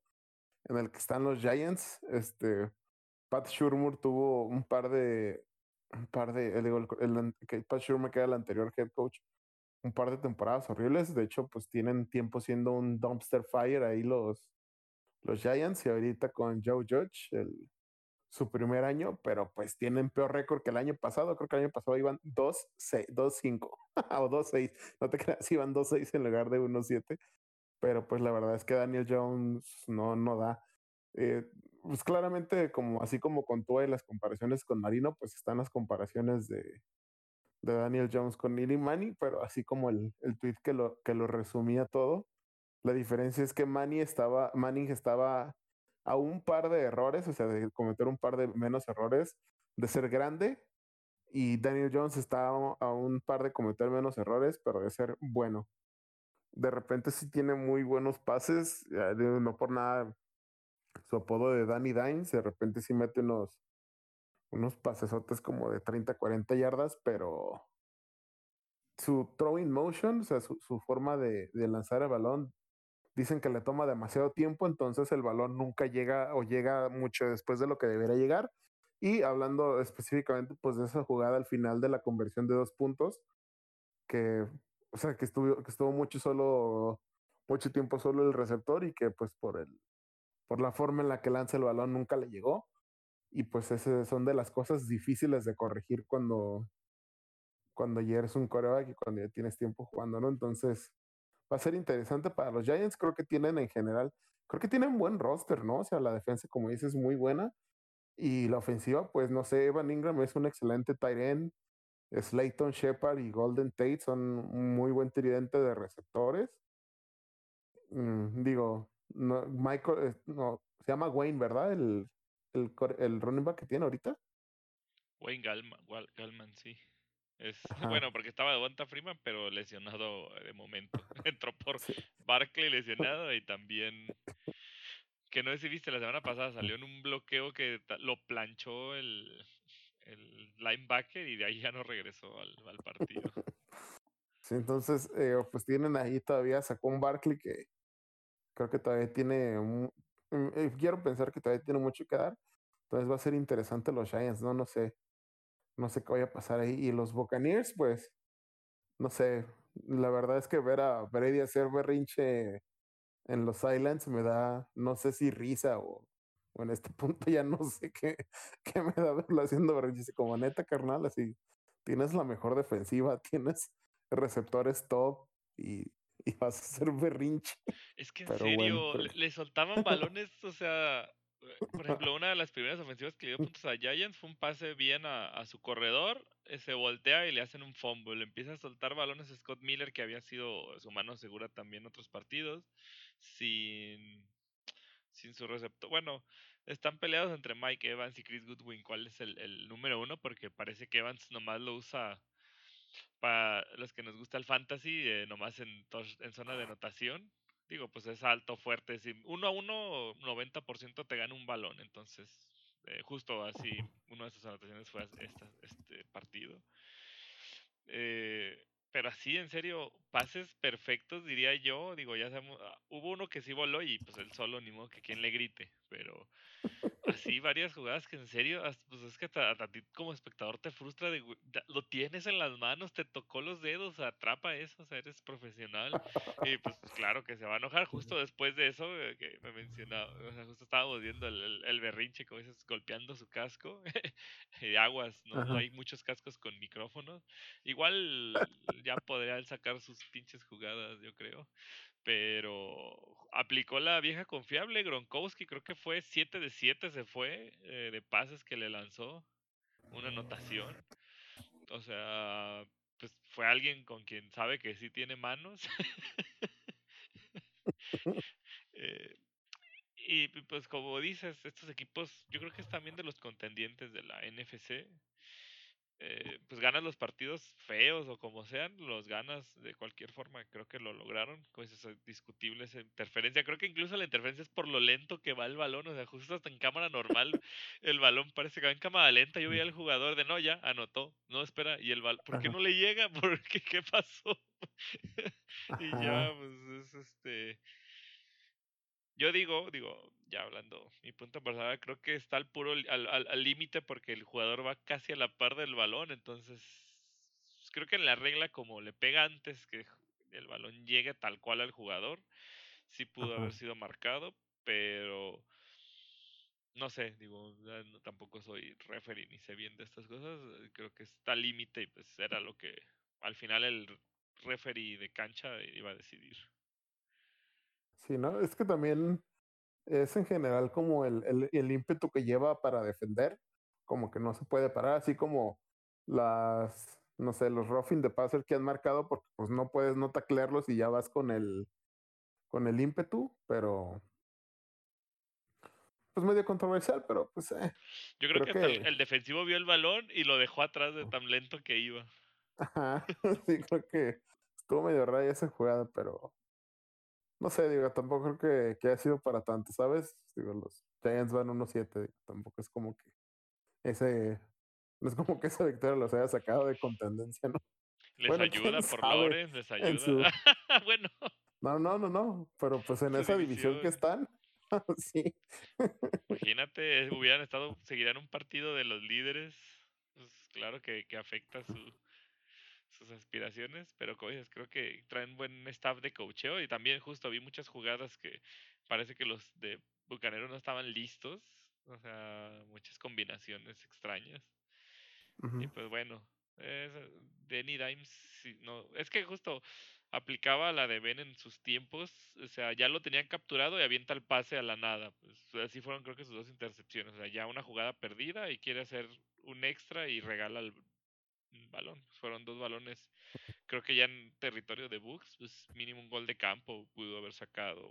en el que están los Giants. Este, Pat Shurmur tuvo un par de, un par de, eh, digo, el, el, Pat Shurmur que era el anterior head coach, un par de temporadas horribles. De hecho, pues tienen tiempo siendo un dumpster fire ahí los, los Giants y ahorita con Joe Judge, el, su primer año, pero pues tienen peor récord que el año pasado. Creo que el año pasado iban 2-5 [laughs] o 2-6. No te creas, [laughs] iban 2-6 en lugar de 1-7. Pero pues la verdad es que Daniel Jones no, no da. Eh, pues claramente, como, así como con y las comparaciones con Marino, pues están las comparaciones de, de Daniel Jones con Neely Manny, pero así como el, el tweet que lo, que lo resumía todo, la diferencia es que Manny estaba, Manning estaba a un par de errores, o sea, de cometer un par de menos errores, de ser grande, y Daniel Jones está a un par de cometer menos errores, pero de ser bueno. de repente sí tiene muy buenos pases, no por nada su apodo de Danny Dines, de repente sí mete unos, unos pasesotes como de 30, 40 yardas, pero su throwing motion, o sea, su, forma de, lanzar el balón, dicen que le toma demasiado tiempo, entonces el balón nunca llega o llega mucho después de lo que debería llegar. Y hablando específicamente pues de esa jugada al final de la conversión de dos puntos, que, o sea, que estuvo, que estuvo mucho solo, mucho tiempo solo el receptor y que pues por el, por la forma en la que lanza el balón nunca le llegó. Y pues ese son de las cosas difíciles de corregir cuando, cuando ya eres un coreback y cuando ya tienes tiempo jugando, ¿no? Entonces, va a ser interesante para los Giants. Creo que tienen en general, creo que tienen buen roster, ¿no? O sea, la defensa, como dices, es muy buena. Y la ofensiva, pues no sé, Evan Ingram es un excelente tight end. Slayton Shepard y Golden Tate son muy buen tridente de receptores. Mm, digo, Michael, no, se llama Wayne, ¿verdad? El, el, running back que tiene ahorita. Wayne Gallman sí. Es, bueno, porque estaba de vuelta Freeman, pero lesionado de momento. [laughs] Entró por Barkley lesionado y también que no sé si viste la semana pasada salió en un bloqueo que lo planchó el, el linebacker y de ahí ya no regresó al, al partido. [laughs] Sí, entonces, eh, pues tienen ahí todavía, sacó un Barkley que creo que todavía tiene, un, eh, quiero pensar que todavía tiene mucho que dar. Entonces va a ser interesante los Giants, ¿no? No sé, no sé qué vaya a pasar ahí. Y los Buccaneers, pues, no sé, la verdad es que ver a Brady hacer berrinche en los Islands me da, no sé si risa o, o en este [laughs] punto ya no sé qué, qué me da verlo haciendo berrinche. Como neta, carnal, así, tienes la mejor defensiva, [laughs] tienes receptores top y, y vas a hacer berrinche. Es que en serio, le, soltaban balones, o sea, por ejemplo, una de las primeras ofensivas que le dio puntos a Giants fue un pase bien a, a, su corredor, eh, se voltea y le hacen un fumble. Le empieza a soltar balones a Scott Miller, que había sido su mano segura también en otros partidos, sin, sin su receptor. Bueno, están peleados entre Mike Evans y Chris Goodwin. ¿Cuál es el, el número uno? Porque parece que Evans nomás lo usa para los que nos gusta el fantasy, eh, nomás en, en zona de anotación. Digo, pues es alto, fuerte. Si uno a uno, 90% te gana un balón. Entonces, eh, justo así, una de sus anotaciones fue esta, este partido. Eh, pero así, en serio, pases perfectos, diría yo. Digo, ya sabemos, ah, hubo uno que sí voló y pues él solo, ni modo que quien le grite. Pero así varias jugadas que en serio, pues es que a, ti como espectador te frustra de, lo tienes en las manos, te tocó los dedos, atrapa eso, o sea, eres profesional. Y pues claro que se va a enojar justo después de eso eh, que me mencionaba, o sea, justo estábamos viendo el, el, berrinche, como dices, golpeando su casco. [laughs] y aguas, ¿no? ¿no? hay muchos cascos con micrófonos. Igual ya podría sacar sus pinches jugadas, yo creo pero aplicó la vieja confiable. Gronkowski creo que fue 7 de 7 se fue eh, de pases que le lanzó. Una anotación. O sea, pues fue alguien con quien sabe que sí tiene manos. [laughs] eh, y pues como dices, estos equipos, yo creo que es también de los contendientes de la NFC. Eh, pues ganas los partidos feos o como sean, los ganas de cualquier forma. Creo que lo lograron. Pues es discutible esa interferencia. Creo que incluso la interferencia es por lo lento que va el balón. O sea, justo hasta en cámara normal, el balón parece que va en cámara lenta. Yo vi al jugador de no, ya anotó. No, espera. Y el balón, ¿por qué no le llega? [laughs] ¿Por qué? ¿Qué pasó? [laughs] y ya, pues es este yo digo, digo, ya hablando, mi punto personal, creo que está al puro al límite porque el jugador va casi a la par del balón, entonces creo que en la regla como le pega antes que el balón llegue tal cual al jugador, sí pudo haber sido marcado, pero no sé, digo, tampoco soy referee ni sé bien de estas cosas, creo que está al límite y pues era lo que al final el referee de cancha iba a decidir. Sí, ¿no? Es que también es en general como el, el, el, ímpetu que lleva para defender, como que no se puede parar, así como las, no sé, los roughing de passer que han marcado, porque pues no puedes no taclearlos y ya vas con el, con el ímpetu, pero pues medio controversial, pero pues eh. Yo creo, que, que... El, el, defensivo vio el balón y lo dejó atrás de tan lento que iba. Ajá, [laughs] sí, creo que estuvo medio raya esa jugada, pero no sé, digo, tampoco creo que, que haya sido para tanto, ¿sabes? Digo, los Giants van 1-7, tampoco es como que ese, no es como que esa victoria los haya sacado de contendencia, ¿no? Les Bueno, ayuda [laughs] por Lawrence, les ayuda. su- [laughs] bueno, No, no, no, no, pero pues en esa división que están, [laughs] sí. imagínate, eh, hubieran estado, seguirían un partido de los líderes. Pues claro que, que afecta su, sus aspiraciones, pero como dices, creo que traen buen staff de coacheo y también justo vi muchas jugadas que parece que los de Bucaneros no estaban listos, o sea, muchas combinaciones extrañas. Y pues bueno, es, Danny Dimes, sí, no, es que justo aplicaba la de Ben en sus tiempos, o sea, ya lo tenían capturado y avienta el pase a la nada. Pues así fueron creo que sus dos intercepciones, o sea, ya una jugada perdida y quiere hacer un extra y regala el balón. Fueron dos balones, creo que ya en territorio de Bucks, pues mínimo un gol de campo pudo haber sacado.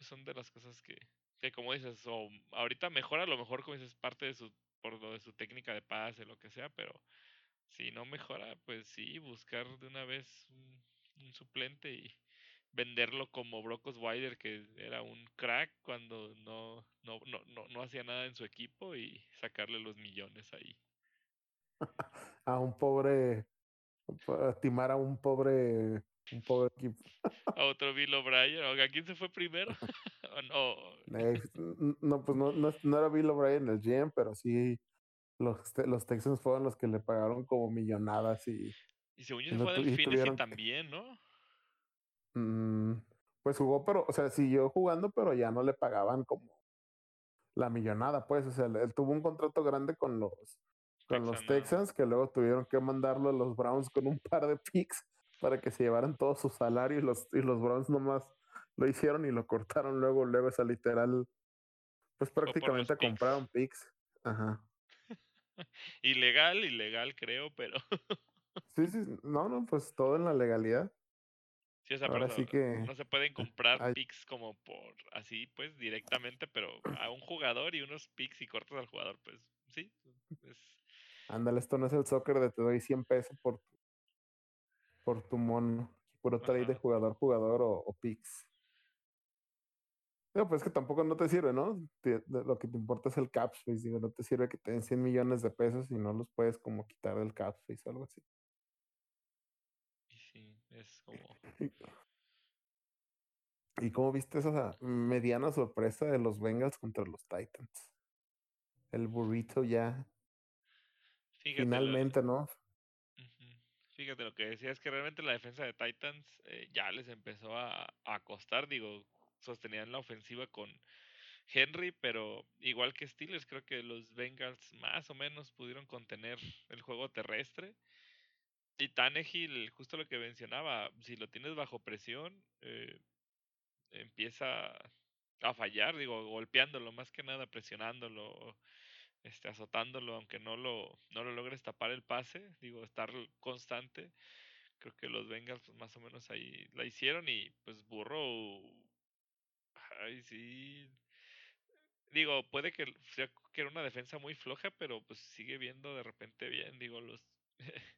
son de las cosas que, que como dices, o ahorita mejora, a lo mejor como dices, parte de su, por lo de su técnica de pase, lo que sea, pero si no mejora, pues sí, buscar de una vez un, suplente y venderlo como Brock Osweiler, que era un crack cuando no, no, no, no, no hacía nada en su equipo y sacarle los millones ahí. [laughs] A un pobre, a timar a un pobre, un pobre equipo. A otro Bill O'Brien, ¿o ¿a quién se fue primero? [laughs] [laughs] ¿O no, no, pues no, no, no era Bill O'Brien el GM, pero sí los, los Texans fueron los que le pagaron como millonadas y, y según yo se fue tu- del y Fantasy tuvieron que- también, ¿no? Mm, pues jugó, pero, o sea, siguió jugando, pero ya no le pagaban como la millonada, pues, o sea, él, él tuvo un contrato grande con los, con los. Texans, que luego tuvieron que mandarlo a los Browns con un par de picks para que se llevaran todo su salario y los, y los Browns nomás lo hicieron y lo cortaron luego, luego, esa literal, pues prácticamente compraron picks. Ajá. [laughs] Ilegal, ilegal creo, pero [laughs] Sí, sí, no, no, pues todo en la legalidad. sí, o sea, Ahora sí no- que no se pueden comprar ay. picks como por así, pues directamente, pero a un jugador y unos picks y cortas al jugador, pues sí, es, Ándale, esto no es el soccer de te doy 100 pesos por, tu- por tu mono. Puro trade de jugador, jugador o, o picks. No, pues es que tampoco no te sirve, ¿no? Te- de- lo que te importa es el cap space. Digo, no te sirve que te den 100 millones de pesos y no los puedes como quitar del cap space o algo así. y sí, es como ¿Y, [laughs] y cómo viste esa mediana sorpresa de los Bengals contra los Titans? El burrito ya, fíjate lo- finalmente, ¿no? Fíjate lo que decía, es que realmente la defensa de Titans eh, ya les empezó a, a costar, digo, sostenían la ofensiva con Henry, pero igual que Steelers, creo que los Bengals más o menos pudieron contener el juego terrestre. Y Tannehill, justo lo que mencionaba, si lo tienes bajo presión, eh, empieza a fallar, digo, golpeándolo más que nada, presionándolo, este, azotándolo, aunque no lo, no lo logres tapar el pase, digo, estar constante. Creo que los Bengals pues, más o menos ahí la hicieron y pues Burrow, ay sí, digo, puede que sea que era una defensa muy floja, pero pues sigue viendo de repente bien, digo, los [laughs]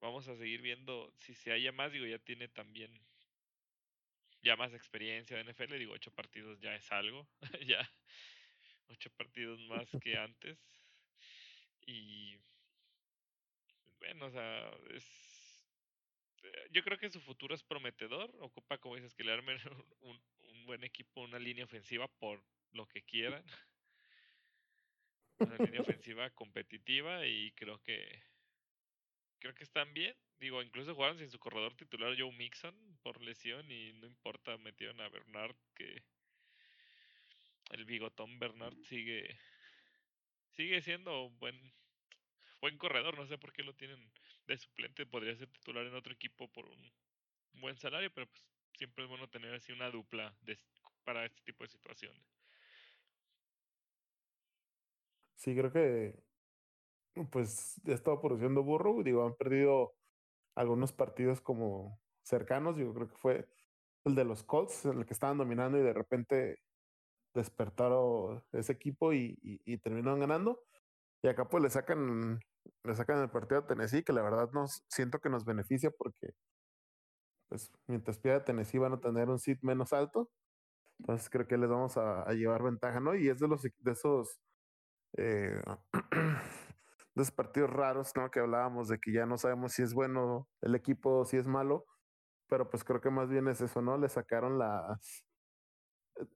vamos a seguir viendo si se haya más, digo, ya tiene también ya más experiencia de NFL, digo, ocho partidos ya es algo, [laughs] ya ocho partidos más que antes. Y bueno, o sea, es eh, yo creo que su futuro es prometedor, ocupa como dices que le armen [laughs] un, un buen equipo, una línea ofensiva por lo que quieran. Una línea ofensiva competitiva y creo que creo que están bien. Digo, incluso jugaron sin su corredor titular Joe Mixon por lesión y no importa, metieron a Bernard que el bigotón Bernard sigue sigue siendo un buen buen corredor, no sé por qué lo tienen de suplente, podría ser titular en otro equipo por un buen salario, pero pues siempre es bueno tener así una dupla para este tipo de situaciones. Sí, creo que pues ya estaba produciendo burro. Digo, han perdido algunos partidos como cercanos. Yo creo que fue el de los Colts, en el que estaban dominando y de repente despertaron ese equipo y, y, y terminaron ganando. Y acá pues le sacan, le sacan el partido a Tennessee, que la verdad nos siento que nos beneficia porque pues mientras pierda Tennessee van a tener un seed menos alto. Entonces creo que les vamos a, llevar ventaja, ¿no? Y es de los de esos eh, [clears throat] de esos partidos raros, ¿no? Que hablábamos de que ya no sabemos si es bueno el equipo si es malo. Pero pues creo que más bien es eso, ¿no? Le sacaron las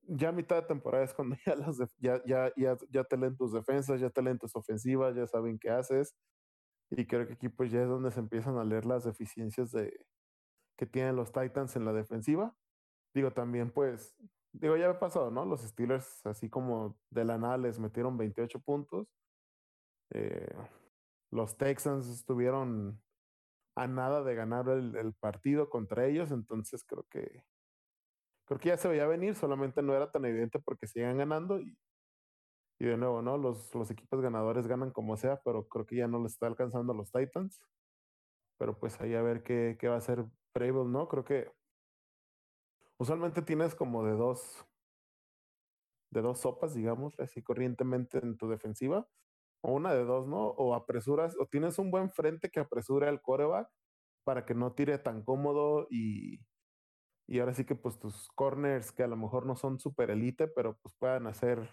ya mitad de temporada es cuando [laughs] ya las ya, ya, ya, ya te leen tus defensas, ya te leen tus ofensivas, ya saben qué haces. Y creo que aquí pues ya es donde se empiezan a leer las deficiencias de que tienen los Titans en la defensiva. Digo, también pues, digo, ya ha pasado, ¿no? Los Steelers, así como de la nada, les metieron 28 puntos. Eh, los Texans estuvieron a nada de ganar el partido contra ellos, entonces creo que creo que ya se veía venir, solamente no era tan evidente porque siguen ganando y, y de nuevo, ¿no? Los, los equipos ganadores ganan como sea, pero creo que ya no les está alcanzando a los Titans. Pero pues ahí a ver qué, qué va a hacer Brable, ¿no? Creo que usualmente tienes como de dos, de dos sopas, digamos, así corrientemente en tu defensiva. O una de dos, ¿no? O apresuras, o tienes un buen frente que apresura el coreback para que no tire tan cómodo y, y ahora sí que pues tus corners que a lo mejor no son super elite, pero pues puedan hacer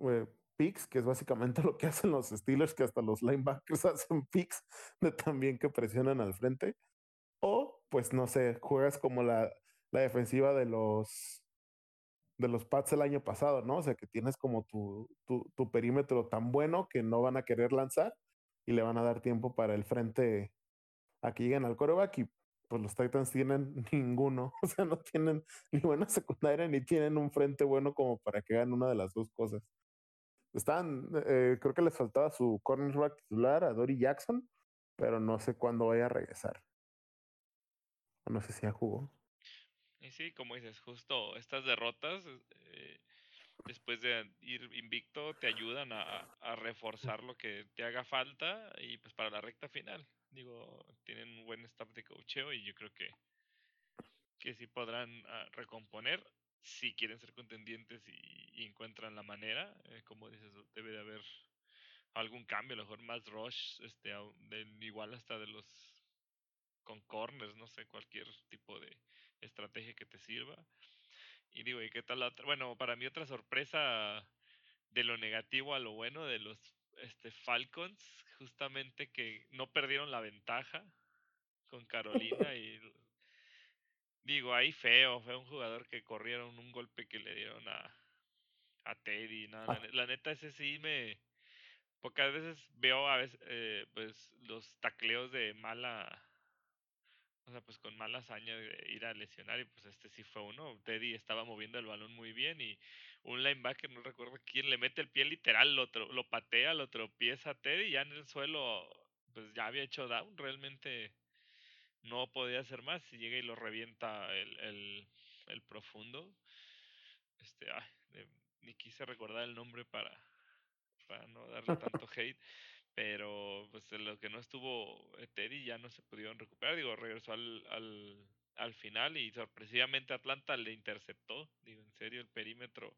eh, picks, que es básicamente [laughs] lo que hacen los Steelers, que hasta los linebackers [laughs] hacen picks de también que presionan al frente. O pues no sé, juegas como la, la defensiva de los de los Pats el año pasado, ¿no? O sea, que tienes como tu, tu, tu perímetro tan bueno que no van a querer lanzar y le van a dar tiempo para el frente a que lleguen al coreback y pues los Titans tienen [laughs] ninguno, o sea, no tienen ni buena secundaria ni tienen un frente bueno como para que hagan una de las dos cosas. Están, eh, creo que les faltaba su cornerback titular a Dory Jackson, pero no sé cuándo vaya a regresar. No sé si ya jugó. Y sí, como dices, justo estas derrotas, eh, después de ir invicto, te ayudan a, a reforzar lo que te haga falta y pues para la recta final. Digo, tienen un buen staff de cocheo y yo creo que, que sí podrán ah, recomponer si quieren ser contendientes y, encuentran la manera. Eh, como dices, debe de haber algún cambio, a lo mejor más rush, este, igual hasta de los con corners, no sé, cualquier tipo de estrategia que te sirva. Y digo, ¿y qué tal la otra? Bueno, para mí otra sorpresa de lo negativo a lo bueno de los este, Falcons, justamente que no perdieron la ventaja con Carolina [laughs] y digo, ahí feo, fue un jugador que corrieron un golpe que le dieron a, a Teddy, la, neta ese sí me pocas veces veo a veces eh, pues los tacleos de mala o sea, pues con mala hazaña de ir a lesionar y pues este sí fue uno. Teddy estaba moviendo el balón muy bien y un linebacker, no recuerdo quién, le mete el pie literal, lo, lo patea, lo tropieza a Teddy ya en el suelo pues ya había hecho down, realmente no podía hacer más y llega y lo revienta el, el, el profundo. Este, ay, ni quise recordar el nombre para, para no darle tanto [laughs] hate pero pues lo que no estuvo eh, Teddy ya no se pudieron recuperar, digo, regresó al, al, al final y sorpresivamente Atlanta le interceptó, digo, en serio, el perímetro.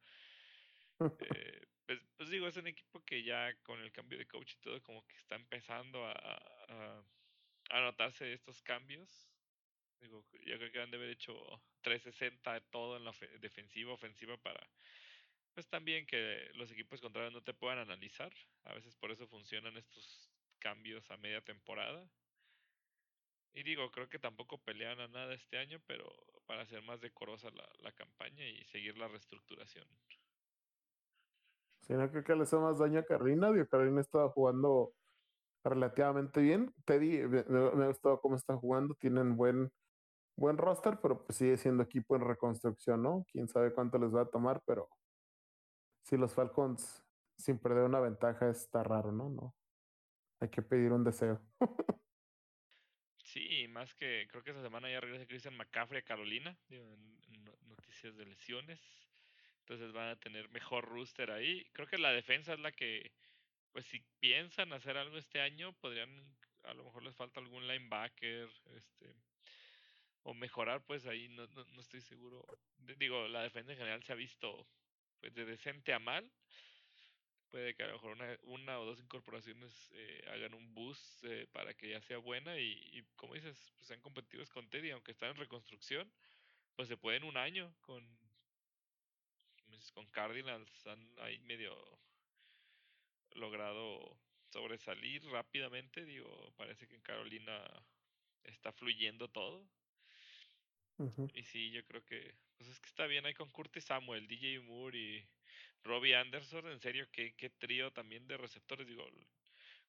[laughs] Eh, pues, pues, digo, es un equipo que ya con el cambio de coach y todo como que está empezando a, a, a notarse estos cambios. Digo, yo creo que han de haber hecho 360 todo en la defensiva, ofensiva para pues también que los equipos contrarios no te puedan analizar. A veces por eso funcionan estos cambios a media temporada. Y digo, creo que tampoco pelean a nada este año, pero para hacer más decorosa la, la campaña y seguir la reestructuración. Sí, no creo que le hace más daño a Carolina. Digo, Carolina estaba jugando relativamente bien. Teddy, me, me, ha gustado cómo está jugando. Tienen buen, buen roster, pero pues sigue siendo equipo en reconstrucción, ¿no? Quién sabe cuánto les va a tomar, pero si los Falcons sin perder una ventaja está raro, ¿no? No. Hay que pedir un deseo. [laughs] más que creo que esta semana ya regresa Christian McCaffrey a Carolina, noticias de lesiones. Entonces van a tener mejor rooster ahí. Creo que la defensa es la que, pues si piensan hacer algo este año, podrían, a lo mejor les falta algún linebacker, este, o mejorar, pues ahí no, no, no estoy seguro. Digo, la defensa en general se ha visto pues de decente a mal. Puede que a lo mejor una, una o dos incorporaciones eh, hagan un boost eh, para que ya sea buena y, y, como dices, pues sean competitivos con Teddy, aunque están en reconstrucción, pues se pueden un año con, con Cardinals, han ahí medio logrado sobresalir rápidamente, digo, parece que en Carolina está fluyendo todo. Y sí, yo creo que, pues es que está bien ahí con Curtis Samuel, DJ Moore y Robbie Anderson, en serio, qué, qué trío también de receptores. Digo,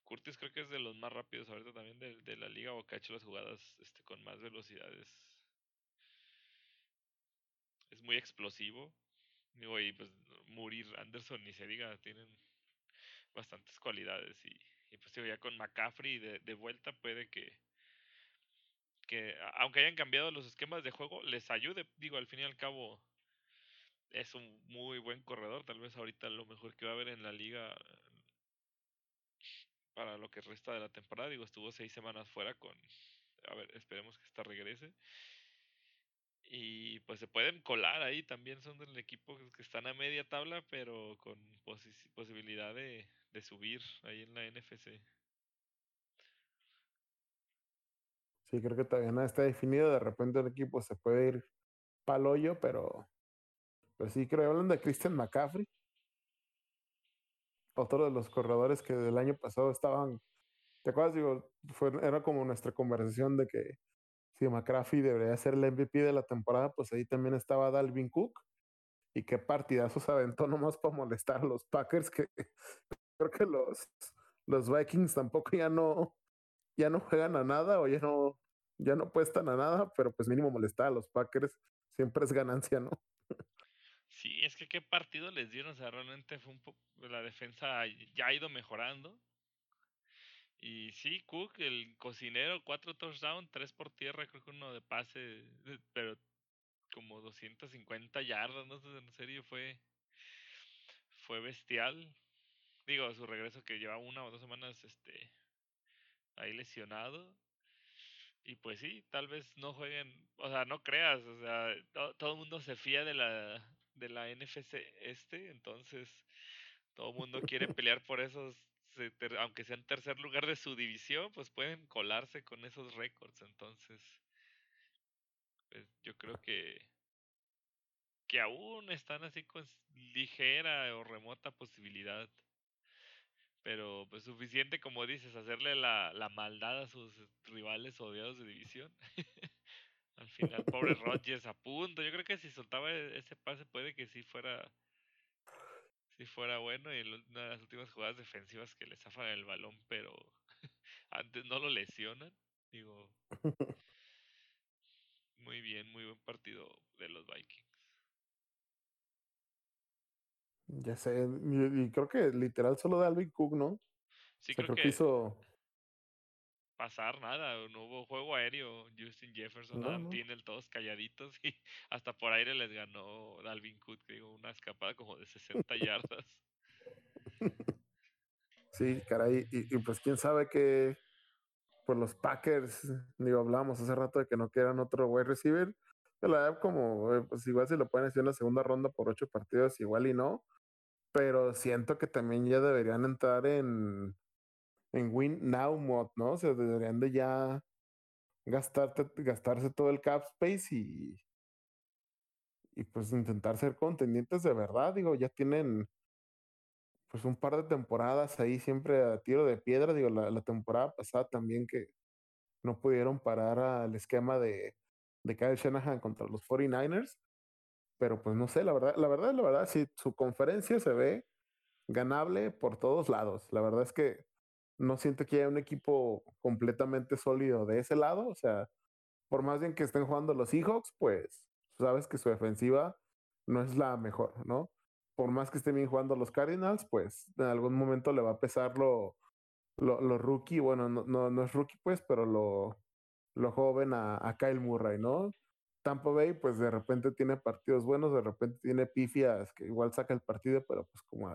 Curtis creo que es de los más rápidos ahorita también de, de la liga o que ha hecho las jugadas este, con más velocidades. Es muy explosivo. Digo, y pues Moore y Anderson, ni se diga, tienen bastantes cualidades. Y, y pues digo, ya con McCaffrey de, de vuelta puede que, que, aunque hayan cambiado los esquemas de juego, les ayude. Digo, al fin y al cabo, es un muy buen corredor. Tal vez ahorita lo mejor que va a haber en la liga para lo que resta de la temporada. Digo, estuvo seis semanas fuera con. A ver, esperemos que esta regrese. Y pues se pueden colar ahí. También son del equipo que están a media tabla, pero con posi posibilidad de, subir ahí en la NFC. Sí, creo que todavía no está definido. De repente el equipo se puede ir pal hoyo, pero pues sí, creo que hablan de Christian McCaffrey. Otro de los corredores que del año pasado estaban. ¿Te acuerdas? Digo, fue, era como nuestra conversación de que si McCaffrey debería ser el MVP de la temporada, pues ahí también estaba Dalvin Cook. Y qué partidazos aventó nomás para molestar a los Packers, que [laughs] creo que los, los Vikings tampoco ya no, ya no juegan a nada o ya no, ya no apuestan a nada, pero pues mínimo molestar a los Packers siempre es ganancia, ¿no? Sí, es que qué partido les dieron, o sea, realmente fue un poco, la defensa ya ha ido mejorando. Y sí, Cook, el cocinero, cuatro touchdowns, tres por tierra, creo que uno de pase, pero como 250 yardas, no sé, en serio fue, fue bestial. Digo, su regreso que lleva una o dos semanas, este, ahí lesionado. Y pues sí, tal vez no jueguen, o sea, no creas, o sea, to, todo el mundo se fía de la, de la NFC este, entonces todo el mundo quiere [laughs] pelear por esos, aunque sea en tercer lugar de su división, pues pueden colarse con esos récords, entonces pues yo creo que que aún están así con ligera o remota posibilidad pero pues suficiente como dices hacerle la, la maldad a sus rivales odiados de división [laughs] al final pobre Rodgers a punto. Yo creo que si soltaba ese pase puede que sí fuera si fuera bueno y una de las últimas jugadas defensivas que le zafan el balón pero [laughs] antes no lo lesionan. Digo muy bien muy buen partido de los Vikings. Ya sé, y, y, creo que literal solo de Alvin Cook, ¿no? Sí, o sea, creo, que, hizo pasar nada, no hubo juego aéreo, Justin Jefferson, Adam no. Tinnell, todos calladitos y [laughs] hasta por aire les ganó Dalvin Cook, digo, una escapada como de 60 yardas. Sí, caray, y, y, pues quién sabe que pues los Packers, digo, hablábamos hace rato de que no quieran otro wide receiver, la verdad como, pues igual si lo pueden hacer en la segunda ronda por ocho partidos, igual y no, pero siento que también ya deberían entrar en, en Win Now Mod, ¿no? O sea, deberían de ya gastarte, gastarse todo el cap space y, y pues intentar ser contendientes de verdad. Digo, ya tienen pues un par de temporadas ahí siempre a tiro de piedra. Digo, la, temporada pasada también que no pudieron parar al esquema de, de Kyle Shanahan contra los 49ers. Pero pues no sé, la verdad, la verdad, la verdad, sí, su conferencia se ve ganable por todos lados. La verdad es que no siento que haya un equipo completamente sólido de ese lado. O sea, por más bien que estén jugando los Seahawks, pues sabes que su defensiva no es la mejor, ¿no? Por más que estén bien jugando los Cardinals, pues en algún momento le va a pesar lo, rookie. Bueno, no, no, no, es rookie, pues, pero lo, lo joven a, a Kyle Murray, ¿no? Tampa Bay, pues de repente tiene partidos buenos, de repente tiene pifias que igual saca el partido, pero pues como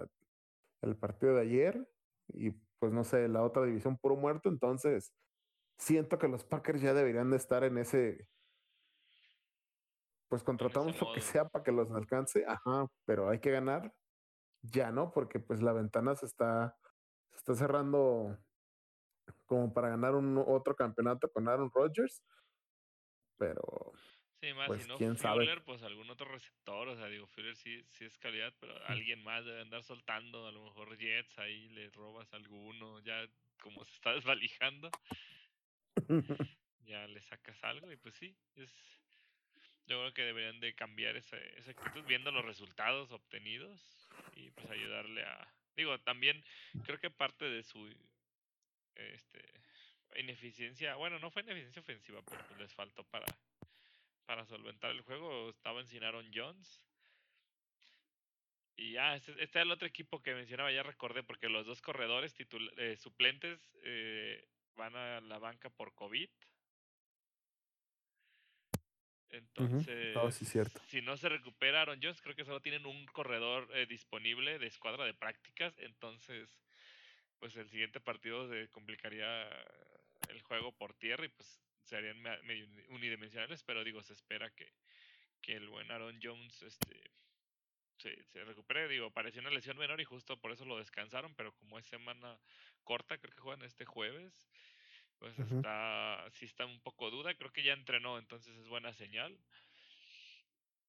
el partido de ayer, y pues no sé, la otra división puro muerto, entonces siento que los Packers ya deberían de estar en ese, pues contratamos lo que sea para que los alcance, ajá, pero hay que ganar, ya no, porque pues la ventana se está, se está cerrando como para ganar un otro campeonato con Aaron Rodgers, pero Sí, más pues si no quién sabe. Fuller, pues algún otro receptor, o sea, digo, Fuller sí, sí es calidad, pero alguien más debe andar soltando, a lo mejor Jets, ahí le robas alguno, ya como se está [laughs] desvalijando, [laughs] ya le sacas algo y pues sí, es yo creo que deberían de cambiar esa, esa actitud viendo los resultados obtenidos y pues ayudarle a digo, también creo que parte de su este ineficiencia, bueno, no fue ineficiencia ofensiva, pero pues les faltó para para solventar el juego, sin Aaron Jones. Y ya, este, este, es el otro equipo que mencionaba, ya recordé, porque los dos corredores eh, suplentes eh, van a la banca por COVID. Entonces, cierto. si no se recupera Aaron Jones, creo que solo tienen un corredor eh, disponible de escuadra de prácticas. Entonces, pues el siguiente partido se complicaría el juego por tierra y pues serían medio unidimensionales, pero digo, se espera que, que el buen Aaron Jones este, se, se, recupere. Digo, pareció una lesión menor y justo por eso lo descansaron, pero como es semana corta, creo que juegan este jueves, pues está, sí está un poco duda, creo que ya entrenó, entonces es buena señal.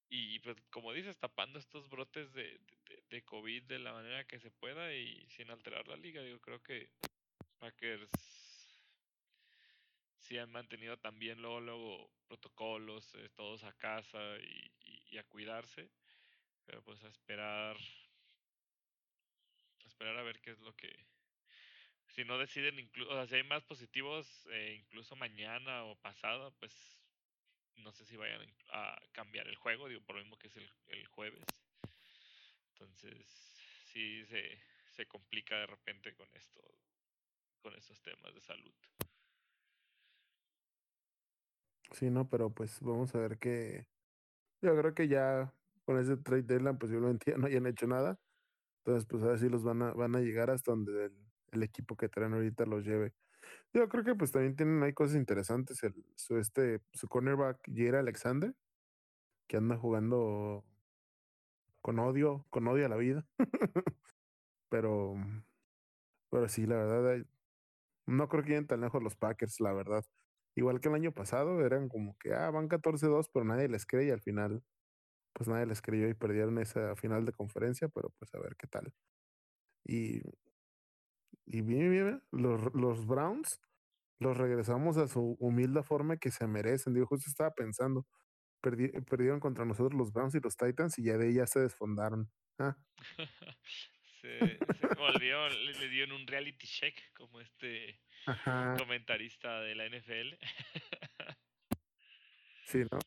Y pues como dices, tapando estos brotes de, de, de COVID de la manera que se pueda y sin alterar la liga, digo, creo que Packers sí han mantenido también luego, luego protocolos, eh, todos a casa y, a cuidarse. Pero pues a esperar. A esperar a ver qué es lo que. Si no deciden, incluso, o sea, si hay más positivos, eh, incluso mañana o pasado, pues no sé si vayan a cambiar el juego, digo, por lo mismo que es el, el jueves. Entonces, sí se, se complica de repente con esto, con estos temas de salud. Sí, no, pero pues vamos a ver que yo creo que ya con ese trade deadline posiblemente [laughs] ya no hayan hecho nada. Entonces, pues a ver si los van a, van a llegar hasta donde el, equipo que traen ahorita los lleve. Yo creo que pues también tienen, hay cosas interesantes. El, su, este, su cornerback, Jera Alexander, que anda jugando con odio, con odio a la vida. [laughs] pero, pero sí, la verdad, no creo que lleguen tan lejos los Packers, la verdad. Igual que el año pasado, eran como que, ah, van 14-2, pero nadie les cree y al final, pues nadie les creyó y perdieron esa final de conferencia, pero pues a ver qué tal. Y, y bien, bien, los, los Browns los regresamos a su humilde forma que se merecen. Digo, justo estaba pensando, perdieron contra nosotros los Browns y los Titans y ya de ahí se desfondaron. Ah. [laughs] [laughs] se, se volvió, le, le dieron un reality check como este Ajá. comentarista de la NFL. sí, ¿no?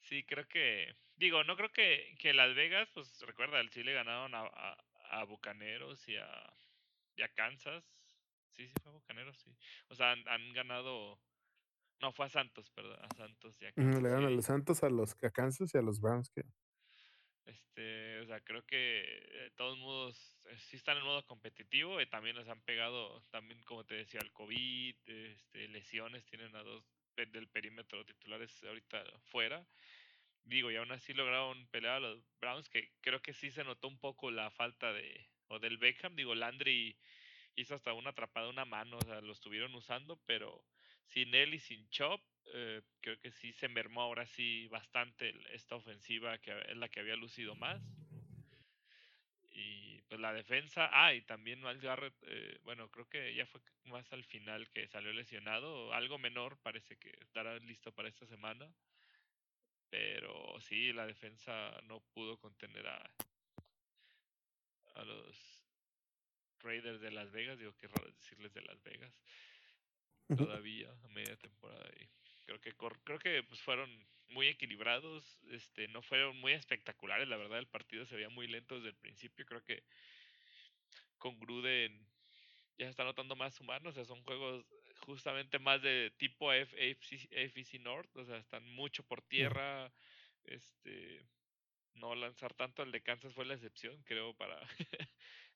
Sí, creo que, digo, no creo que, que Las Vegas, pues recuerda, el Chile ganaron a, a, a Bucaneros y a, y a Kansas. Sí, sí, fue a Bucaneros, sí. O sea, han, han ganado, no, fue a Santos, perdón, a Santos y a Kansas. Le ganan a los Santos, a los a Kansas y a los Browns. Que... Este, o sea, creo que de todos modos sí están en modo competitivo y también les han pegado, también como te decía, el COVID, este, lesiones, tienen a dos del perímetro titulares ahorita fuera. Digo, y aún así lograron pelear a los Browns, que creo que sí se notó un poco la falta de, o del Beckham, digo, Landry hizo hasta una atrapada una mano, o sea, lo estuvieron usando, pero sin él y sin Chop, eh, creo que sí se mermó ahora sí bastante esta ofensiva que es la que había lucido más. Y pues la defensa, ah, y también Miles Garrett, eh, bueno, creo que ya fue más al final que salió lesionado, algo menor, parece que estará listo para esta semana. Pero sí, la defensa no pudo contener a, los Raiders de Las Vegas, digo que raro decirles de Las Vegas, todavía a media temporada. Y creo que creo que pues fueron muy equilibrados, este no fueron muy espectaculares, la verdad el partido se veía muy lento desde el principio, creo que con Gruden ya se está notando más humanos, o sea, son juegos justamente más de tipo AFC, North, o sea, están mucho por tierra, este no lanzar tanto, el de Kansas fue la excepción, creo, para [laughs]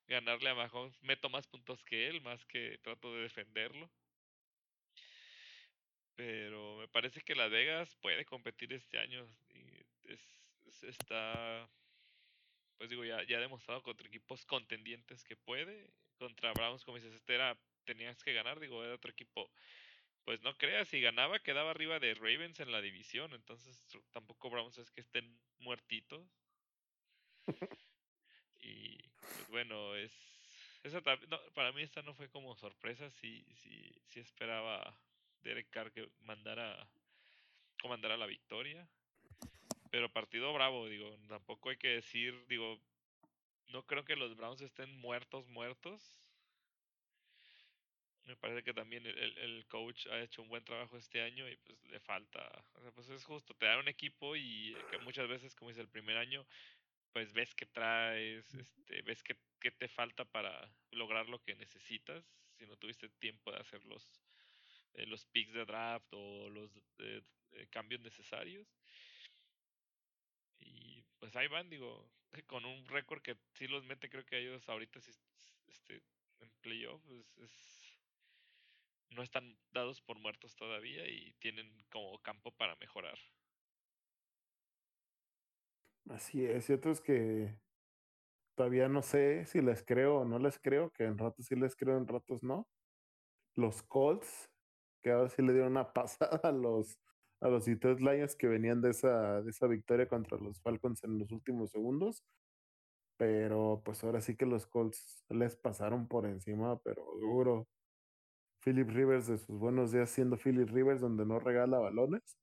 ganarle a Mahomes, meto más puntos que él, más que trato de defenderlo. Pero me parece que Las Vegas puede competir este año. Y es, es, está. pues digo, ya, ya ha demostrado contra equipos contendientes que puede. Contra Browns, como dices, este era, tenías que ganar, digo, era otro equipo. Pues no creas, si ganaba quedaba arriba de Ravens en la división, entonces tampoco Browns es que estén muertitos. y pues bueno, es esa para mí esta no fue como sorpresa, sí, sí, sí esperaba Derek Carr que mandara comandara la victoria. Pero partido bravo, digo, tampoco hay que decir, digo, no creo que los Browns estén muertos, muertos. Me parece que también el, el, coach ha hecho un buen trabajo este año y pues le falta, o sea, pues es justo, te da un equipo y que muchas veces, como dice el primer año, pues ves que traes, este, ves que, que te falta para lograr lo que necesitas, si no tuviste tiempo de hacer los, eh, los picks de draft o los eh, cambios necesarios. Y pues ahí van, digo, [laughs] con un récord que sí los mete, creo que ellos ahorita este, en playoff, pues es, no están dados por muertos todavía y tienen como campo para mejorar. Así es, cierto es que todavía no sé si les creo o no les creo, que en ratos sí les creo, en ratos no. Los Colts, que ahora sí le dieron una [laughs] pasada a los a los Detroit Lions que venían de esa, de esa victoria contra los Falcons en los últimos segundos. Pero pues ahora sí que los Colts les pasaron por encima, pero duro. Philip Rivers de sus buenos días siendo Philip Rivers donde no regala balones.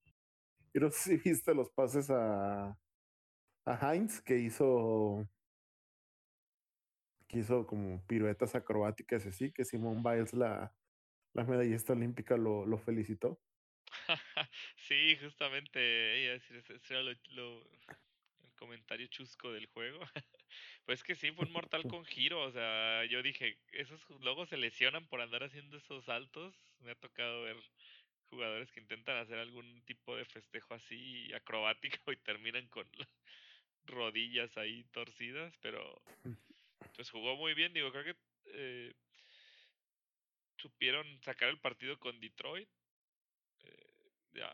Y [laughs] no sé si viste los pases a, a Heinz que hizo que hizo como piruetas acrobáticas así, que Simón Biles, la, la medallista olímpica, lo, lo felicitó. [laughs] sí, justamente, ese era lo, el comentario chusco del juego. [laughs] pues que sí, fue un mortal [laughs] con giro, o sea, yo dije, esos luego se lesionan por andar haciendo esos saltos. Me ha tocado ver jugadores que intentan hacer algún tipo de festejo así acrobático y terminan con rodillas ahí torcidas, pero pues jugó muy bien, digo, creo que eh, supieron sacar el partido con Detroit eh, ya,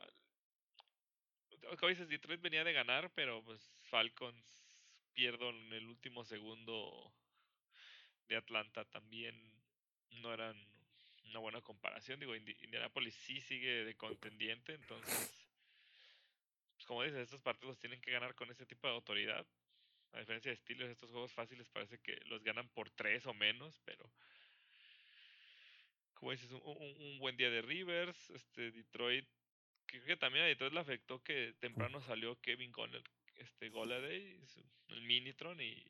como dices, Detroit venía de ganar, pero pues Falcons pierdo en el último segundo de Atlanta también no eran una buena comparación. Digo, Indianapolis sí sigue de contendiente, entonces, pues, como dices, estos partidos tienen que ganar con ese tipo de autoridad. A diferencia de estilos, estos juegos fáciles parece que los ganan por tres o menos, pero como dices, un, buen día de Rivers, este Detroit, creo que también a Detroit le afectó que temprano salió Kevin Conner, este Goladay, el Minitron y,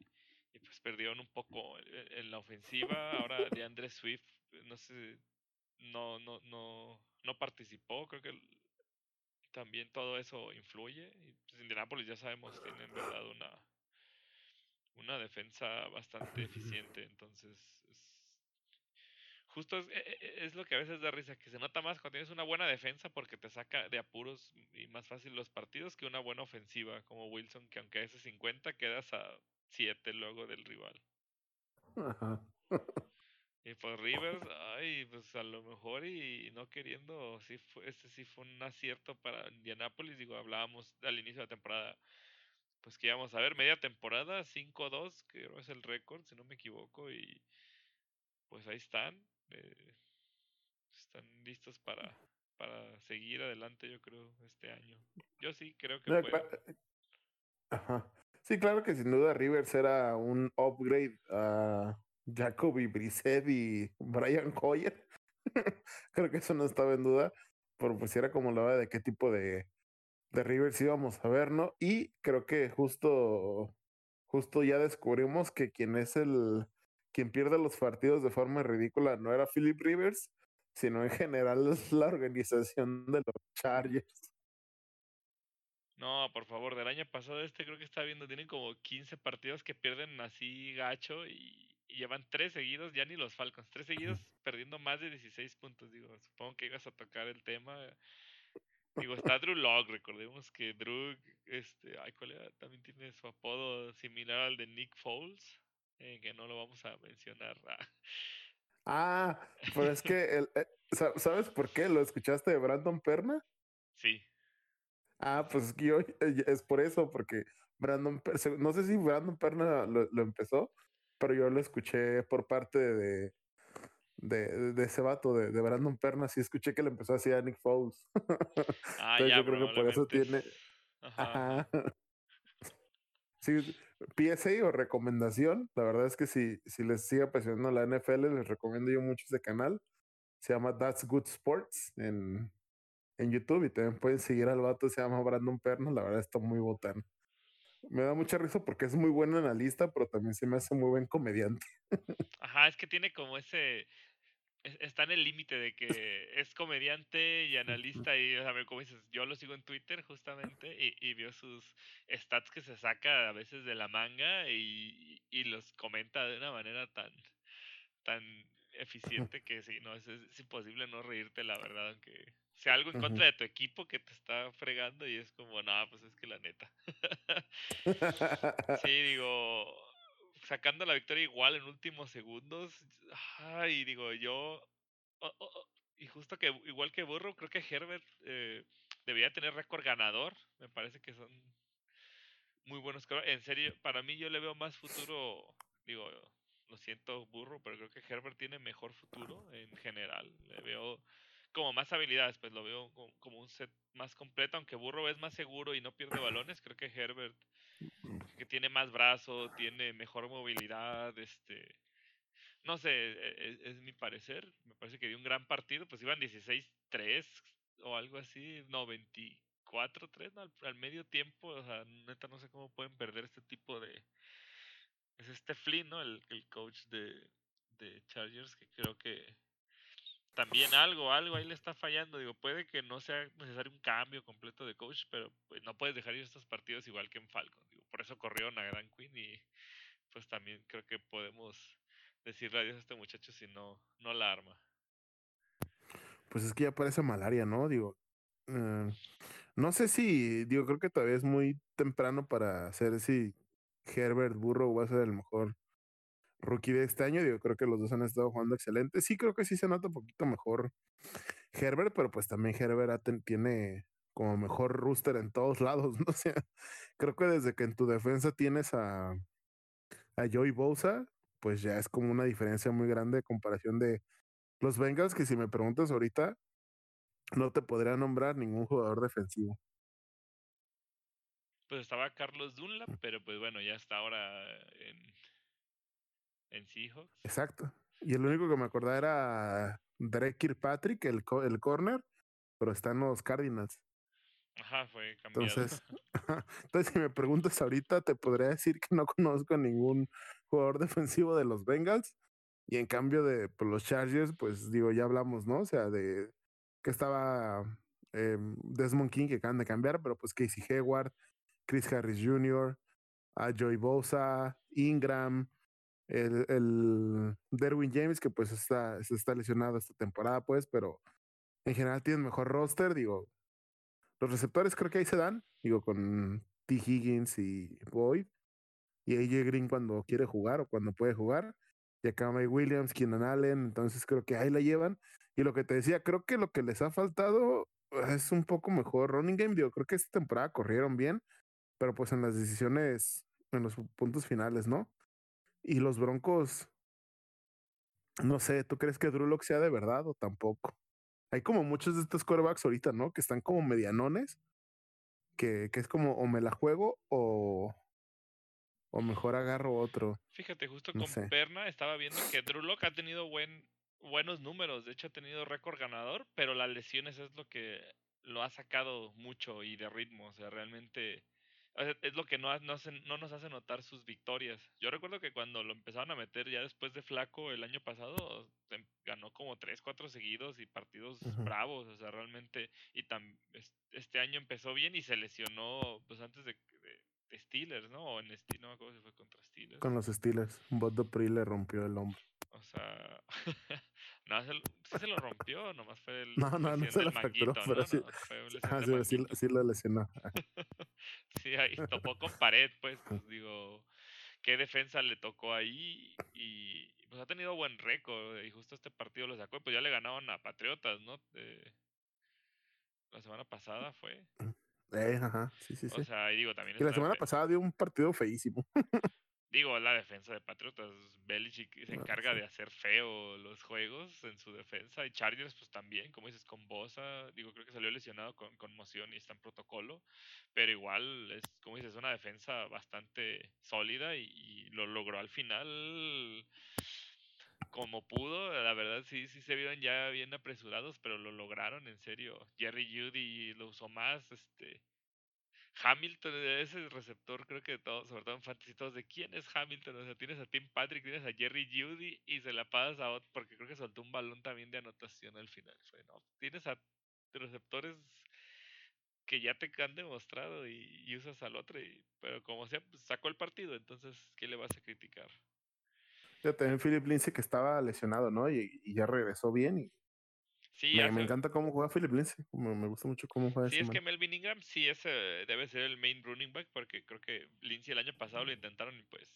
y pues perdieron un poco en, la ofensiva. Ahora de Andrés Swift, no sé, no, no, no, no participó, creo que también todo eso influye. Y pues Indianapolis ya sabemos tiene en verdad una una defensa bastante [laughs] eficiente, entonces justo es, e, e, es, lo que a veces da risa, que se nota más cuando tienes una buena defensa porque te saca de apuros y más fácil los partidos que una buena ofensiva como Wilson, que aunque ese 50 quedas a 7 luego del rival. Y pues Rivers, ay, pues a lo mejor y no queriendo, sí fue, este sí fue un acierto para Indianapolis, digo, hablábamos al inicio de la temporada, pues que íbamos a ver media temporada, 5-2, que es el récord, si no me equivoco, y pues ahí están, eh, están listos para, para seguir adelante, yo creo, este año. Yo sí creo que Ajá. Sí, claro que sin duda Rivers era un upgrade a Jacoby Brissett y Brian Hoyer. [laughs] creo que eso no estaba en duda, pero pues era como la hora de qué tipo de, de Rivers íbamos a ver, ¿no? Y creo que justo, justo ya descubrimos que quien es el, quien pierde los partidos de forma ridícula no era Philip Rivers, sino en general la organización de los Chargers. No, por favor, del año pasado este creo que está viendo, tienen como 15 partidos que pierden así gacho y, llevan tres seguidos, ya ni los Falcons, tres seguidos perdiendo más de 16 puntos, digo, supongo que ibas a tocar el tema. Digo, está Drew Locke, recordemos que Drew, este, ay, También tiene su apodo similar al de Nick Foles. Eh, que no lo vamos a mencionar. Ah, pero es que, el, eh, ¿sabes por qué? ¿Lo escuchaste de Brandon Perna? Sí. Ah, pues es que yo, eh, es por eso, porque Brandon, Per- se- no sé si Brandon Perna lo, lo empezó, pero yo lo escuché por parte de, de, de ese vato, de, de Brandon Perna, sí escuché que le empezó así a Nick Foles. Ah, Entonces ya, yo creo que por eso tiene, ajá. sí, PSA o recomendación, la verdad es que si, si les sigue apasionando la NFL, les recomiendo yo mucho ese canal, se llama That's Good Sports en, en YouTube y también pueden seguir al vato, se llama Brandon Perna, la verdad está muy botano. Me da mucha risa porque es muy buen analista, pero también se me hace muy buen comediante. Ajá, es que tiene como ese. Es- Está en el límite de que es comediante y analista y, o sea, ve como dices, yo lo sigo en Twitter justamente y, y veo sus stats que se saca a veces de la manga y, y los comenta de una manera tan, tan [laughs] eficiente que sí, no, es, es imposible no reírte, la verdad, aunque sea algo en contra de tu equipo que te está fregando y es como, no, pues es que la neta. [laughs] Sí, digo, sacando la victoria igual en últimos segundos. Ay, digo, yo. y justo que, igual que Burrow, creo que Herbert eh, debería tener récord ganador. Me parece que son muy buenos. En serio, para mí yo le veo más futuro. Digo, lo siento, Burrow, pero creo que Herbert tiene mejor futuro en general. Le veo como más habilidades, pues lo veo como, un set más completo. Aunque Burrow es más seguro y no pierde balones, creo que Herbert que tiene más brazo, tiene mejor movilidad, este, no sé, e- e- es, mi parecer, me parece que dio un gran partido, pues iban 16-3 o algo así, no, 24-3 no, al, medio tiempo, o sea, neta no sé cómo pueden perder este tipo de... Es este Flynn, ¿no? El, el coach de, de Chargers, que creo que también algo, algo ahí le está fallando. Digo, puede que no sea necesario un cambio completo de coach, pero pues, no puedes dejar ir estos partidos igual que en Falcon. Eso corrieron a Gran Queen y pues también creo que podemos decirle adiós a este muchacho si no, no la arma. Pues es que ya parece malaria, ¿no? Digo, eh, no sé si, digo, creo que todavía es muy temprano para hacer si Herbert Burrow va a ser el mejor rookie de este año. Digo, creo que los dos han estado jugando excelente. Sí, creo que sí se nota un poquito mejor Herbert, pero pues también Herbert tiene como mejor rooster en todos [laughs] lados, ¿no? O sea, creo que desde que en tu defensa tienes a, a Joey Bosa, pues ya es como una diferencia muy grande de comparación de los Bengals, que si me preguntas ahorita, no te podría nombrar ningún jugador defensivo. Pues estaba Carlos Dunlap, pero pues bueno, ya está ahora en, en Seahawks. Exacto. Y el único que me acordaba era Drake Kirkpatrick, el, el corner, pero está en los Cardinals. Ajá, fue cambiado. Entonces, [laughs] entonces, si me preguntas ahorita, te podría decir que no [laughs] conozco a ningún jugador defensivo de los Bengals. Y en cambio de pues, los Chargers, pues digo, ya hablamos, ¿no? O sea, de que estaba eh, Desmond King, que acaban de cambiar, pero pues Casey Hayward, Chris Harris Jr., a Joey Bosa, Ingram, el, el Derwin James, que pues está, está lesionado esta temporada, pues, pero en general tienen mejor roster, digo. Los receptores creo que ahí se dan, digo, con T. Higgins y Boyd, y AJ Green cuando quiere jugar o cuando puede jugar, y acá Mike Williams, Keenan Allen, entonces creo que ahí la llevan. Y lo que te decía, creo que lo que les ha faltado es un poco mejor running game, digo, creo que esta temporada corrieron bien, pero pues en las decisiones, en los puntos finales, ¿no? Y los Broncos, no sé, ¿tú crees que Drew Lock sea de verdad o tampoco? Hay como muchos de estos quarterbacks ahorita, ¿no? Que están como medianones, que, que es como o me la juego o, o mejor agarro otro. Fíjate, justo No con sé. Perna estaba viendo que Drew ha tenido buen, buenos números. De hecho, ha tenido récord ganador, pero las lesiones es lo que lo ha sacado mucho y de ritmo. O sea, realmente es lo que no, no, se- no nos hace notar sus victorias. Yo recuerdo que cuando lo empezaron a meter ya después de Flaco el año pasado, em- ganó como 3, 4 seguidos y partidos bravos. O sea, realmente. Y tam, es- este año empezó bien y se lesionó pues antes de, de, de Steelers, ¿no? O en Steelers, no me acuerdo si fue contra Steelers. Con los Steelers, Bud Dupree le rompió el hombro. O sea, [laughs] no, se, lo- sí se lo rompió, nomás fue el No, no, se la fracturó, pero sí- Ah, sí, sí, sí lo lesionó. [laughs] Sí, ahí topó con pared, pues, pues digo, qué defensa le tocó ahí y pues ha tenido buen récord y justo este partido lo sacó y pues ya le ganaron a Patriotas, ¿no? De- la semana pasada fue. Eh, ajá, sí, sí, sí. O sea, y digo, también la semana pasada dio un partido feísimo. [laughs] Digo, la defensa de Patriotas. Belichick se Bueno, encarga sí. de hacer feo los juegos en su defensa. Y Chargers, pues también, como dices, con Bosa. Digo, creo que salió lesionado con conmoción y está en protocolo. Pero igual, es, como dices, una defensa bastante sólida y, y lo logró al final como pudo. La verdad, sí, sí se vieron ya bien apresurados, pero lo lograron, en serio. Jerry Judy lo usó más. Este, Hamilton es el receptor, creo que todos, sobre todo en fantasy, todos de quién es Hamilton. O sea, tienes a Tim Patrick, tienes a Jerry Judy y se la pasas a otro, porque creo que soltó un balón también de anotación al final. Fue, no, tienes a receptores que ya te han demostrado y, usas al otro, y, pero como sea, pues, sacó el partido, entonces, ¿qué le vas a criticar? También Philip Lindsay que estaba lesionado, ¿no? Y, y ya regresó bien. Y Sí, me, hace- me encanta cómo juega Philip Lindsay. Me, me gusta mucho cómo juega Sí, ese es que. Melvin Ingram sí es, eh, debe ser el main running back porque creo que Lindsay el año pasado lo intentaron y pues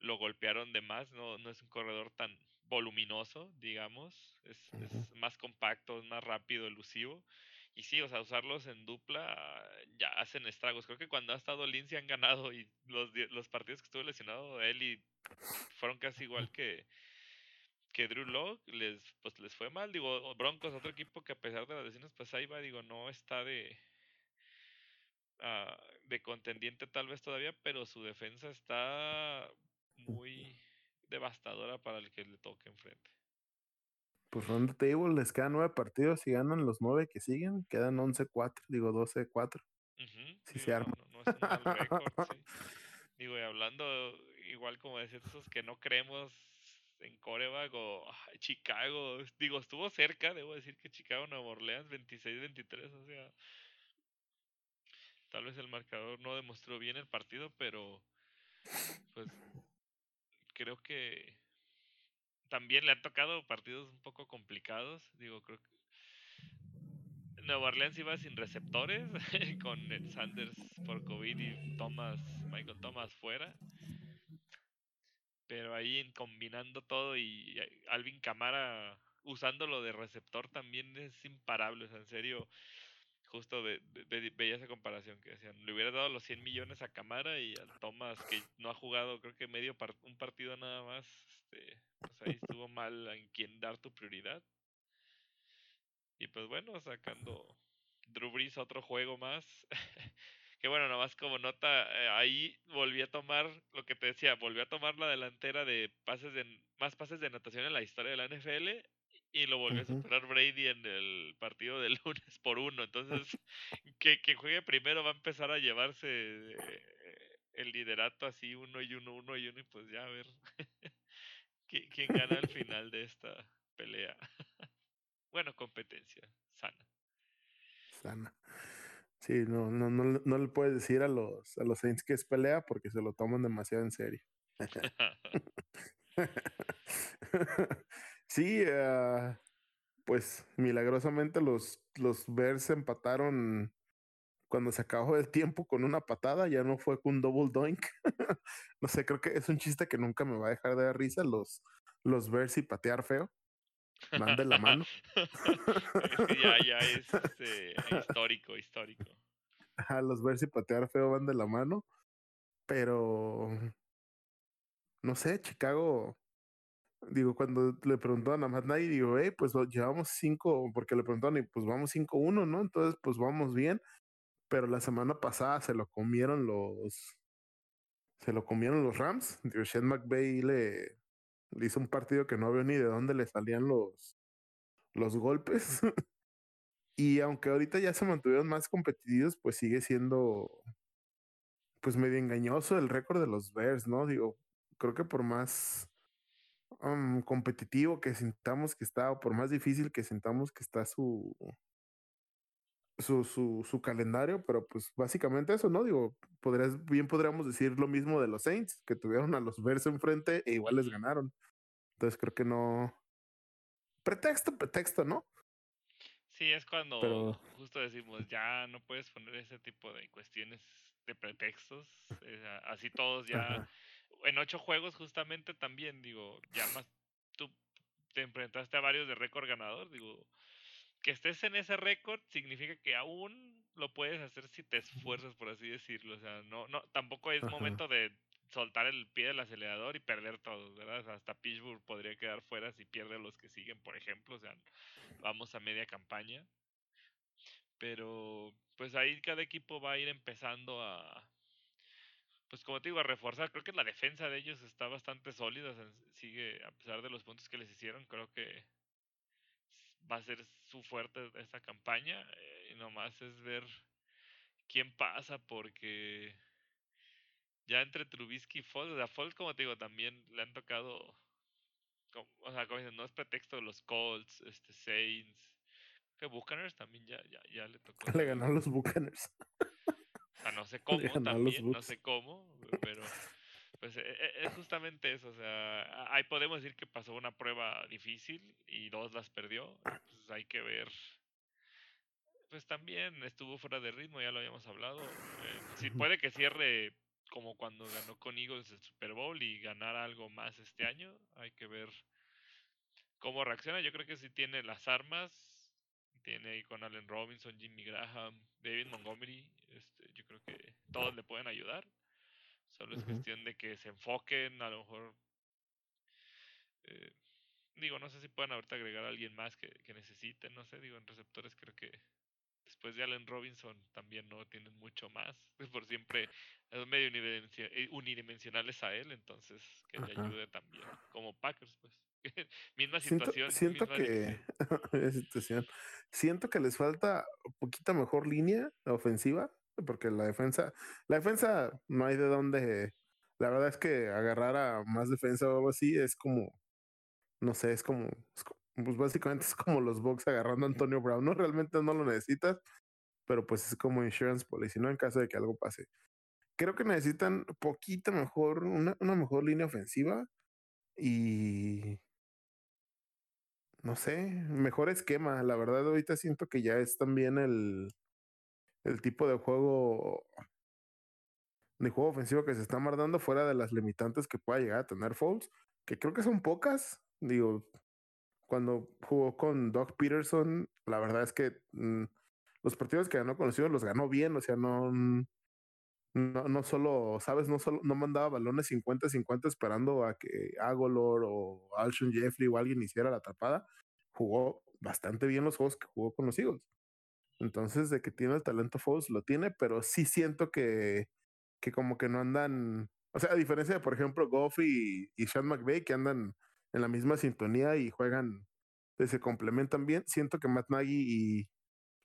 lo golpearon de más. No, no es un corredor tan voluminoso, digamos. Es, es más compacto, es más rápido, elusivo. Y sí, o sea, usarlos en dupla ya hacen estragos. Creo que cuando ha estado Lindsay han ganado y los, los partidos que estuvo lesionado él y fueron casi igual [laughs] que, que Drew Lock les, pues les fue mal. Digo, Broncos, otro equipo que a pesar de las lesiones, pues ahí va, digo, no está de, ah, de contendiente tal vez todavía, pero su defensa está muy devastadora para el que le toque enfrente. Pues round the table les quedan nueve partidos y ganan los nueve que siguen. Quedan 11-4, digo 12-4. Ujú, Sí digo, se arma. no- no es un mal récord, [laughs] sí. Digo, y hablando, igual como decías, esos que no creemos en coreback o Chicago, digo, estuvo cerca, debo decir que Chicago, Nueva Orleans, 26-23, o sea, tal vez el marcador no demostró bien el partido, pero pues creo que también le han tocado partidos un poco complicados, digo, creo que Nueva Orleans iba sin receptores, [laughs] con Sanders por COVID y Thomas, Michael Thomas fuera. Pero ahí combinando todo y eh, Alvin Camara usándolo de receptor también es imparable. O sea, en serio, justo ve- ve- veía esa comparación que decían, le hubiera dado los 100 millones a Camara y al Thomas, que no ha jugado creo que medio un partido nada más. Este, pues ahí estuvo mal en quién dar tu prioridad. Y pues bueno, sacando Drew Brees otro juego más. [laughs] que bueno, nomás como nota, eh, ahí volví a tomar lo que te decía, volví a tomar la delantera de pases de más pases de anotación en la historia de la NFL y lo volvió a superar Brady en el partido del [laughs] lunes por uno. Entonces, que, que juegue primero va a empezar a llevarse eh, el liderato así uno y uno, uno y uno y pues ya a ver [laughs] qui- quién gana al [laughs] final de esta pelea. bueno, competencia sana. Sana. Sí, no, no, no, no le puedes decir a los, a los Saints que es pelea porque se lo toman demasiado en serio. [laughs] sí, ah, pues milagrosamente los, los Bears empataron cuando se acabó el tiempo con una patada, ya no fue con un double doink. [laughs] no sé, creo que es un chiste que nunca me va a dejar de dar risa, los, los Bears y patear feo. Van de la mano. [laughs] ya, ya es este, [laughs] histórico, histórico. Ajá, los Bears y patear feo van de la mano. Pero no sé, Chicago. Digo, cuando le preguntaban a Matt Nagy, digo, hey, pues llevamos cinco, porque le preguntaron, y pues vamos 5-1, ¿no? Entonces, pues vamos bien. Pero la semana pasada se lo comieron los. Se lo comieron los Rams. Digo, Shane McVay le hizo un partido que no veo ni de dónde le salían los, los golpes. [laughs] y aunque ahorita ya se mantuvieron más competitivos, pues sigue siendo pues medio engañoso el récord de los Bears, ¿no? Digo, creo que por más competitivo que sintamos que está, o por más difícil que sintamos que está su, su, su, su calendario, pero pues básicamente eso, ¿no? Digo, podrías, bien podríamos decir lo mismo de los Saints, que tuvieron a los Bears enfrente e igual les ganaron. Entonces creo que no. Pretexto, pretexto, ¿no? Sí, es cuando Pero- justo decimos, ya no puedes poner ese tipo de cuestiones de pretextos. eh, así todos ya. Ajá. En ocho juegos, justamente también, digo, ya más. Tú te enfrentaste a varios de récord ganador, digo. Que estés en ese récord significa que aún lo puedes hacer si te esfuerzas, por así decirlo. O sea, no, no, tampoco es Ajá. momento de soltar el pie del acelerador y perder todo, ¿verdad? O sea, hasta Pittsburgh podría quedar fuera si pierde los que siguen, por ejemplo. O sea, vamos a media campaña. Pero pues ahí cada equipo va a ir empezando a, pues como te digo, a reforzar. Creo que la defensa de ellos está bastante sólida. o sea, sigue, a pesar de los puntos que les hicieron, creo que va a ser su fuerte esta campaña. eh, y nomás es ver quién pasa, porque ya entre Trubisky y Foles, o sea, Foles, como te digo, también le han tocado, como- o sea, como dicen, no es pretexto los Colts, este, Saints, que Buccaneers también ya, ya, ya le tocó. [laughs] Le ganó a los Buccaneers. O sea, no sé [laughs] cómo también, no sé cómo, pero pues e- e- es justamente eso, o sea, ahí podemos decir que pasó una prueba difícil y dos las perdió, pues hay que ver. Pues también estuvo fuera de ritmo, ya lo habíamos hablado. eh, Ujú. puede que cierre como cuando ganó con Eagles el Super Bowl y ganar algo más este año. Hay que ver cómo reacciona. Yo creo que sí tiene las armas. Tiene ahí con Allen Robinson, Jimmy Graham, David Montgomery. Este, yo creo que todos le pueden ayudar. Solo es cuestión de que se enfoquen, a lo mejor. eh, digo, no sé si pueden ahorita agregar a alguien más que, que necesiten. No sé, digo, en receptores creo que después de Allen Robinson también no tienen mucho más. [laughs] Por siempre es medio eh, unidimensionales a él, entonces que le ayude también. Como Packers, pues. [laughs] misma situación. siento misma que [laughs] situación. Siento que les falta poquita mejor línea ofensiva, porque la defensa, la defensa no hay de dónde. La verdad es que agarrar a más defensa o algo así es como, no sé, es como, es pues básicamente es como los Bucks agarrando a Antonio Brown. No realmente no lo necesitas, pero pues es como insurance policy, ¿no? En caso de que algo pase. Creo que necesitan poquita mejor, una, una mejor línea ofensiva y no sé, mejor esquema. La verdad, ahorita siento que ya es también el, el tipo de juego, de juego ofensivo que se está mandando fuera de las limitantes que pueda llegar a tener Foles, que creo que son pocas. Digo, cuando jugó con Doug Peterson, la verdad es que mm, los partidos que ganó con los ganó bien, o sea, no, mm, no, no solo, sabes, no solo, no mandaba balones 50-50 esperando a que Agolor o Alshon Jeffrey o alguien hiciera la atrapada. Jugó bastante bien los juegos que jugó con los Eagles. Entonces, de que tiene el talento Foles, lo tiene, pero sí siento que, que como que no andan, o sea, a diferencia de, por ejemplo, Goff y, y Sean McVay, que andan en la misma sintonía y juegan, pues, se complementan bien, siento que Matt Nagy y,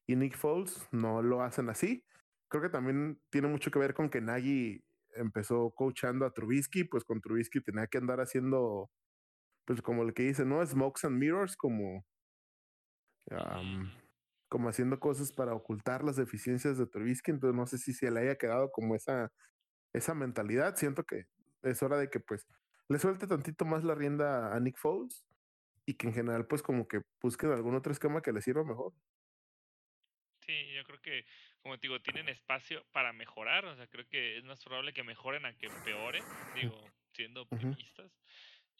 y Nick Foles no lo hacen así. Creo que también tiene mucho que ver con que Nagy empezó coachando a Trubisky, pues con Trubisky tenía que andar haciendo, pues como el que dice, ¿no? Smokes and mirrors, como. Como haciendo cosas para ocultar las deficiencias de Trubisky, entonces no sé si se le haya quedado como esa, esa mentalidad. Siento que es hora de que pues le suelte tantito más la rienda a Nick Foles y que en general pues como que busquen algún otro esquema que le sirva mejor. Sí, yo creo que, como te digo, tienen espacio para mejorar. O sea, creo que es más probable que mejoren a que empeoren, [laughs] digo, siendo optimistas.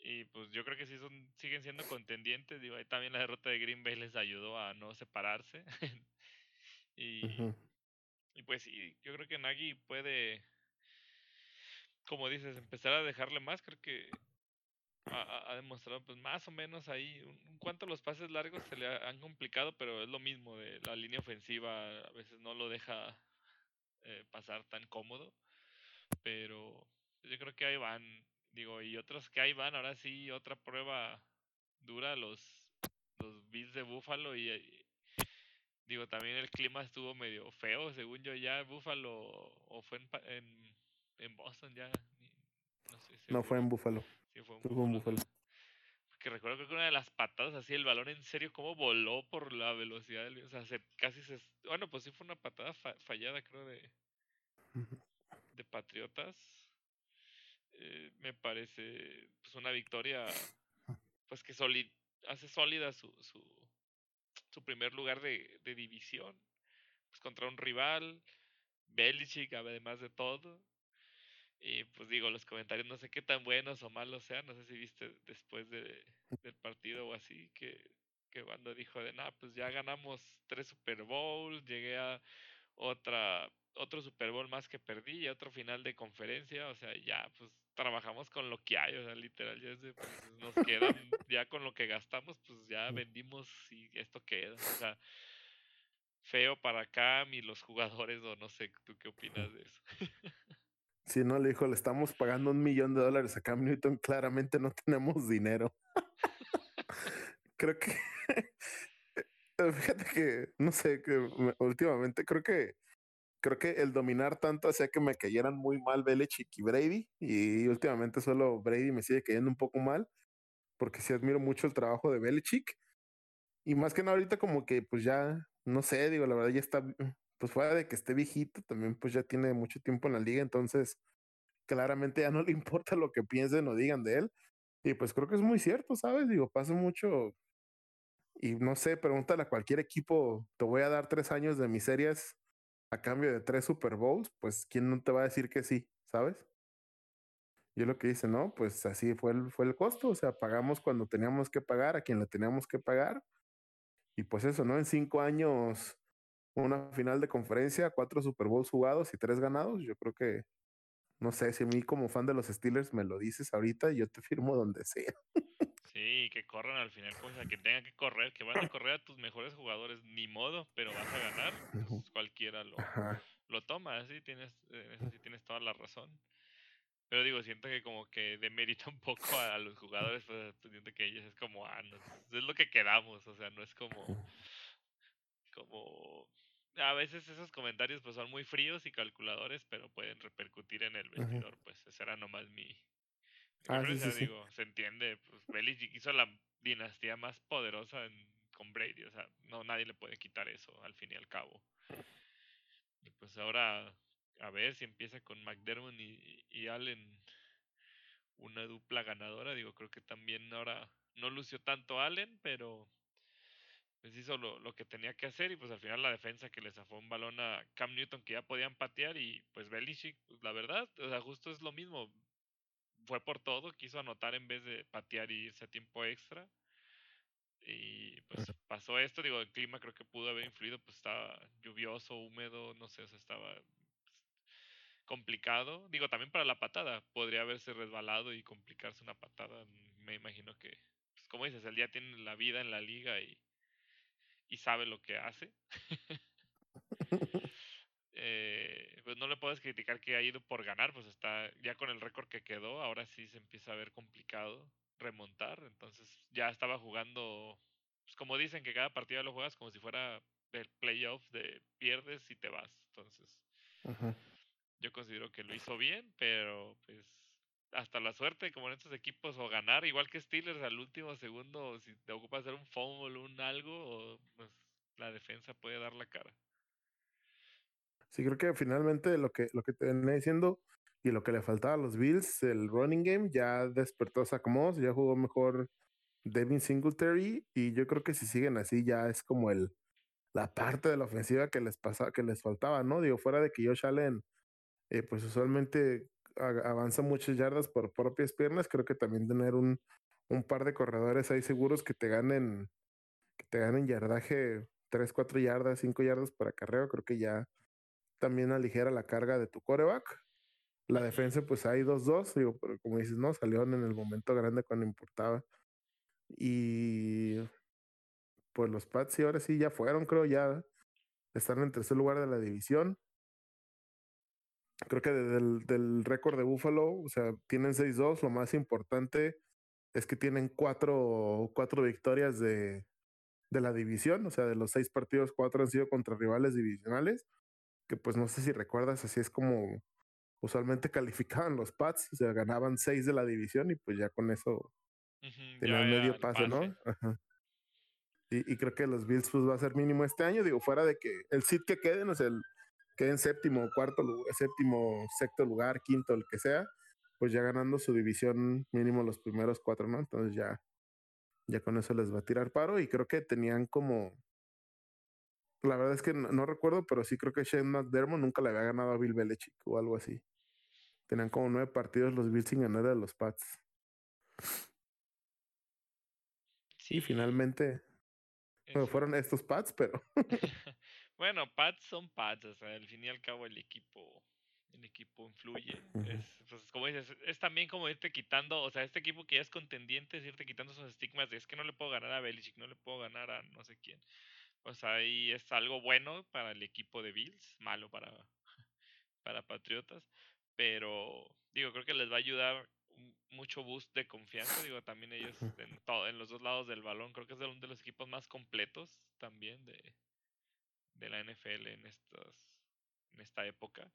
Y pues yo creo que sí son, siguen siendo contendientes. Digo, ahí también la derrota de Green Bay les ayudó a no separarse. [laughs] y, y pues sí, yo creo que Nagy puede, como dices, empezar a dejarle más. Creo que ha, ha- demostrado pues más o menos ahí. Un, cuanto los pases largos se le ha- han complicado, pero es lo mismo de la línea ofensiva. A veces no lo deja eh, pasar tan cómodo. Pero yo creo que ahí van. Digo, y otros que ahí van, ahora sí, otra prueba dura, los, los Bills de Buffalo y, y digo, también el clima estuvo medio feo, según yo ya Buffalo o fue en, en, en Boston ya, no sé, No fue en Buffalo. Sí, fue en. Buffalo. Que recuerdo que una de las patadas así, el balón en serio, cómo voló por la velocidad del... O sea, se, casi se... Bueno, pues sí fue una patada fa- fallada, creo, de, de Patriotas. Eh, me parece pues una victoria [laughs] pues que soli- hace sólida su, su, su primer lugar de, de división pues contra un rival Belichick además de todo. Y pues digo los comentarios no sé qué tan buenos o malos sean no sé si viste después de, del partido o así que que cuando dijo de nada pues ya ganamos tres Super Bowl llegué a otra otro Super Bowl más que perdí y otro final de conferencia, o sea, ya pues trabajamos con lo que hay, o sea, literal, ya pues, nos quedan, [laughs] ya con lo que gastamos, pues ya vendimos y esto queda, o sea, feo para Cam y los jugadores, o no sé, ¿tú qué opinas de eso? Si no, le dijo, le estamos pagando un millón de dólares a Cam Newton, claramente no tenemos dinero. [laughs] creo que, [laughs] fíjate que, no sé, que últimamente creo que creo que el dominar tanto hacía que me cayeran muy mal Belichick y Brady. Y últimamente solo Brady me sigue cayendo un poco mal. Porque sí admiro mucho el trabajo de Belichick. Y más que nada ahorita como que pues ya, no sé, digo, la verdad ya está, pues fuera de que esté viejito, también pues ya tiene mucho tiempo en la liga. Entonces claramente ya no le [laughs] importa lo que piensen o digan de él. Y pues creo que es muy cierto, ¿sabes? Digo, pasa mucho. Y no sé, pregúntale a cualquier equipo, te voy a dar tres años de miserias a cambio de tres Super Bowls, pues ¿quién no te va a decir que sí? ¿Sabes? Yo lo que dice, no, pues así fue el, fue el costo, o sea, pagamos cuando teníamos que pagar, a quien le teníamos que pagar. Y pues eso, ¿no? En cinco años, una final de conferencia, cuatro Super Bowls jugados y tres ganados, yo creo que, no sé, si a mí como fan de los Steelers me lo dices ahorita, yo te firmo donde sea. Sí, que corran al final, pues, a que tengan que correr, que van a correr a tus mejores jugadores, ni modo, pero vas a ganar, pues, cualquiera lo, lo toma, sí tienes, sí tienes toda la razón. Pero digo, siento que como que demerita un poco a, los jugadores, pues siento que ellos es como, ah, no, es lo que quedamos, o sea, no es como, como, a veces esos comentarios pues son muy fríos y calculadores, pero pueden repercutir en el vestidor, pues ese era nomás mi, Ah, digo, se entiende, pues Belichick hizo la dinastía más poderosa con Brady, o sea, no nadie le puede quitar eso al fin y al cabo. Y pues ahora a ver si empieza con McDermott y, Allen una dupla ganadora, digo, creo que también ahora no lució tanto Allen, pero pues hizo lo, lo, que tenía que hacer y pues al final la defensa que le zafó un balón a Cam Newton que ya podían patear y pues Belichick, pues la verdad, o sea, justo es lo mismo, fue por todo, quiso anotar en vez de patear y irse a tiempo extra. Y pues pasó esto, digo, el clima creo que pudo haber influido, pues estaba lluvioso, húmedo, no sé, o sea, estaba complicado. Digo, también para la patada, podría haberse resbalado y complicarse una patada. Me imagino que, pues como dices, el día tiene la vida en la liga y, y sabe lo que hace. [laughs] eh, pues no le puedes criticar que ha ido por ganar, pues está ya con el récord que quedó, ahora sí se empieza a ver complicado remontar, entonces ya estaba jugando, pues como dicen que cada partida lo juegas como si fuera el playoff de pierdes y te vas, entonces yo considero que lo hizo bien, pero pues hasta la suerte como en estos equipos o ganar igual que Steelers al último segundo si te ocupa hacer un fumble un algo o pues la defensa puede dar la cara. Sí, creo que finalmente lo que, lo que te venía diciendo y lo que le faltaba a los Bills, el running game, ya despertó a Moss, ya jugó mejor Devin Singletary y yo creo que si siguen así ya es como el la parte de la ofensiva que les pasa, que les faltaba, ¿no? Digo, fuera de que Josh Allen, eh, pues usualmente avanza muchas yardas por propias piernas, creo que también tener un, un par de corredores ahí seguros que te ganen, que te ganen yardaje 3, 4 yardas, 5 yardas para acarreo, creo que ya también aligera la carga de tu coreback. La defensa, pues hay 2-2, digo, pero como dices, no, salieron en el momento grande cuando importaba. Y pues los Pats sí, ahora sí ya fueron, creo, ya están en tercer lugar de la división. Creo que del, del récord de Buffalo, o sea, tienen 6-2. Lo más importante es que tienen cuatro, cuatro victorias de, de la división. O sea, de los seis partidos, cuatro han sido contra rivales divisionales que pues no sé si recuerdas, así es como usualmente [laughs] calificaban los Pats, o sea, ganaban seis de la división y pues ya con eso tenían medio pase, ¿no? Y, y, creo que los Bills pues va a ser mínimo este año, digo, fuera de que el sit que queden, o sea, el, queden séptimo, cuarto, séptimo, sexto lugar, quinto, el que sea, pues ya ganando su división mínimo los primeros cuatro, ¿no? Entonces ya, ya con eso les va a tirar paro y creo que tenían como la verdad es que no, recuerdo, pero sí creo que Shane McDermott nunca le había ganado a Bill Belichick o algo así. Tenían como nueve partidos los Bills sin ganar a los Pats. Sí, finalmente. fueron estos Pats, pero. [laughs] Bueno, pads son pads, o sea, al fin y al cabo el equipo el equipo influye. [laughs] Es, pues, como dices, es también como irte quitando, o sea, este equipo que ya es contendiente, es irte quitando esos estigmas de es que no le puedo ganar a Belichick, no le puedo ganar a no sé quién. Pues ahí es algo bueno para el equipo de Bills, malo para, [laughs] para Patriotas, pero digo, creo que les va a ayudar mucho boost de confianza, digo, también ellos en, todo, en los dos lados del balón, creo que es uno de los equipos más completos también de, de la NFL en estos en esta época.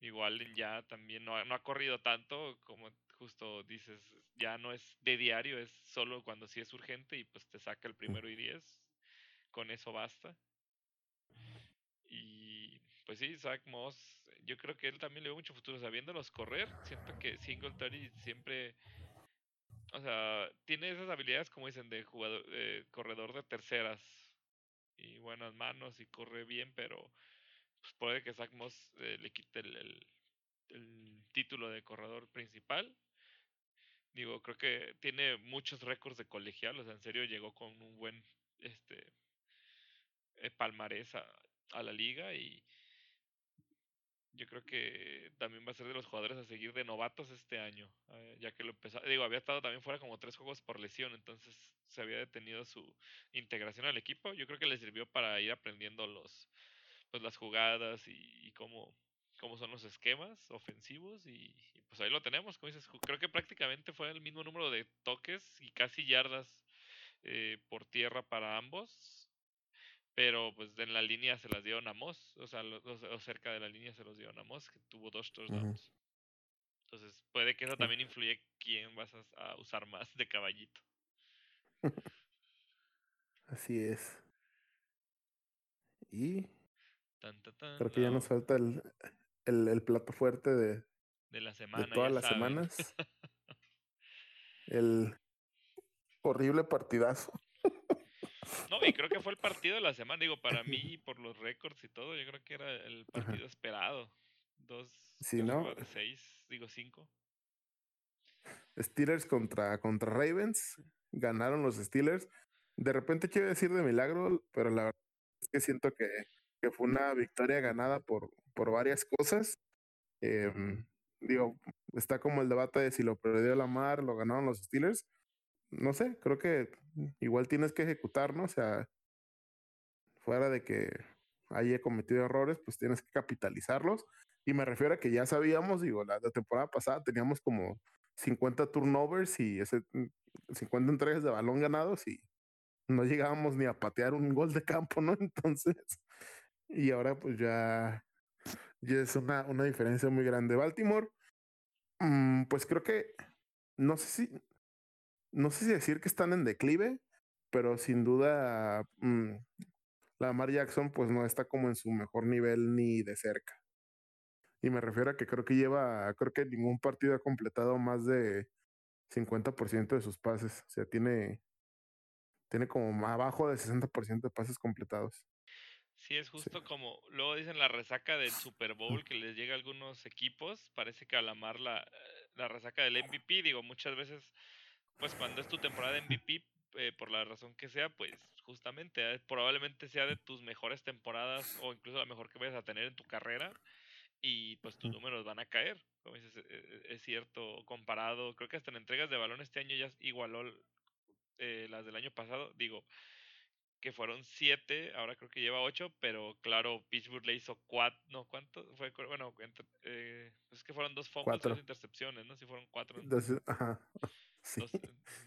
Igual ya también no, no ha corrido tanto, como justo dices, ya no es de diario, es solo cuando sí es urgente y pues te saca el primero y diez, con eso basta. Y pues sí, Zach Moss, yo creo que él también le ve mucho futuro, sabiéndolos correr, siento que Singletary siempre, o sea, tiene esas habilidades como dicen de jugador, corredor de terceras y buenas manos y corre bien, pero pues puede que Zach Moss eh, le quite el, el, título de corredor principal. Digo, creo que tiene muchos récords de colegial, o sea, en serio llegó con un buen este eh, palmarés a, a la liga y yo creo que también va a ser de los jugadores a seguir de novatos este año, eh, ya que lo empezó, digo, había estado también fuera como tres juegos por lesión, entonces se había detenido su integración al equipo. Yo creo que le sirvió para ir aprendiendo los, pues las jugadas y, cómo, cómo son los esquemas ofensivos y, pues ahí lo tenemos, como dices, creo que prácticamente fue el mismo número de toques y casi yardas eh, por tierra para ambos, pero pues en la línea se las dio a Moss, o sea, o cerca de la línea se los dio a Moss, que tuvo dos touchdowns. Entonces puede que eso también influye quién vas a usar más de caballito. [laughs] Así es. Y Creo que ya nos falta el, el, el, plato fuerte de, de la semana. De todas las semanas. [laughs] el horrible partidazo. No, y creo que fue el partido de la semana. Digo, para mí, por los récords y todo, yo creo que era el partido esperado. Dos, sí, ¿no? seis, digo cinco. Steelers contra, contra Ravens. Ganaron los Steelers. De repente quiero decir de milagro, pero la verdad es que siento que que fue una victoria ganada por, por varias cosas. Em, digo, está como el debate de si lo perdió la mar, lo ganaron los Steelers. No sé, creo que igual tienes que ejecutar, ¿no? O sea, fuera de que haya cometido errores, pues tienes que capitalizarlos. Y me refiero a que ya sabíamos, digo, la, temporada pasada teníamos como 50 turnovers y ese, 50 mm, entregas de balón ganados y no llegábamos ni a patear un gol de campo, ¿no? [laughs] Entonces, y ahora pues ya, ya es una, una diferencia muy grande. Baltimore, mm, pues creo que, no sé si, no sé si decir que están en declive, pero sin duda mm, la Lamar Jackson pues no está como en su mejor nivel ni de cerca. Y me refiero a que creo que lleva, creo que ningún partido ha completado más de 50% de sus pases. O sea, tiene, tiene como abajo de 60% de pases completados. Sí, es justo como luego dicen la resaca del Super Bowl que les llega a algunos equipos. Parece que a la mar la, la resaca del MVP, digo, muchas veces, pues cuando es tu temporada de MVP, eh, por la razón que sea, pues justamente eh, probablemente sea de tus mejores temporadas o incluso la mejor que vayas a tener en tu carrera y pues tus números van a caer. Como dices, eh, es cierto, comparado, creo que hasta en entregas de balón este año ya igualó las del año pasado. Digo, que fueron siete, ahora creo que lleva ocho, pero claro, Pittsburgh le hizo cuatro, no, ¿cuánto? Fue, bueno, eh, pues es que fueron dos fumbles, dos intercepciones, ¿no? Si fueron cuatro. Dos, ajá. Dos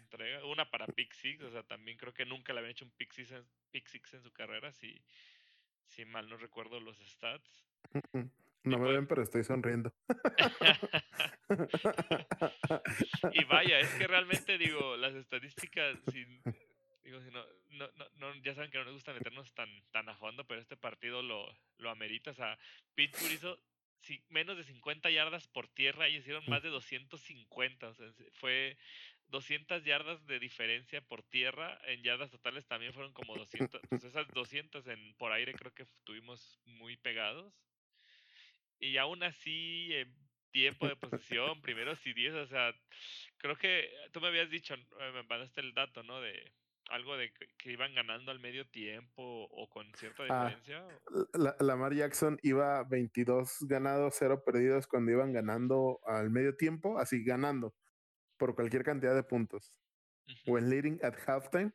entregas, una para pick six, o sea, también creo que nunca le habían hecho un pick six en, pick six en su carrera, si, si mal no recuerdo los stats. No me ven, pero estoy sonriendo. [laughs] y vaya, es que [laughs] realmente digo, las estadísticas, Digo, si no, no, no, ya saben que no nos gusta meternos tan, tan a fondo, pero este partido lo, lo amerita. O sea, Pittsburgh hizo menos de 50 yardas por tierra y hicieron más de 250. O sea, fue 200 yardas de diferencia por tierra. En yardas totales también fueron como 200. Pues esas 200 en, por aire creo que estuvimos muy pegados. Y aún así, en tiempo de posesión, [laughs] primeros y 10, o sea, creo que tú me habías dicho, me mandaste el dato, ¿no? De algo de que, iban ganando al medio tiempo o con cierta ah, diferencia. la, Lamar Jackson iba 22 ganados, 0 perdidos cuando iban ganando al medio tiempo, así ganando por cualquier cantidad de puntos. When leading at halftime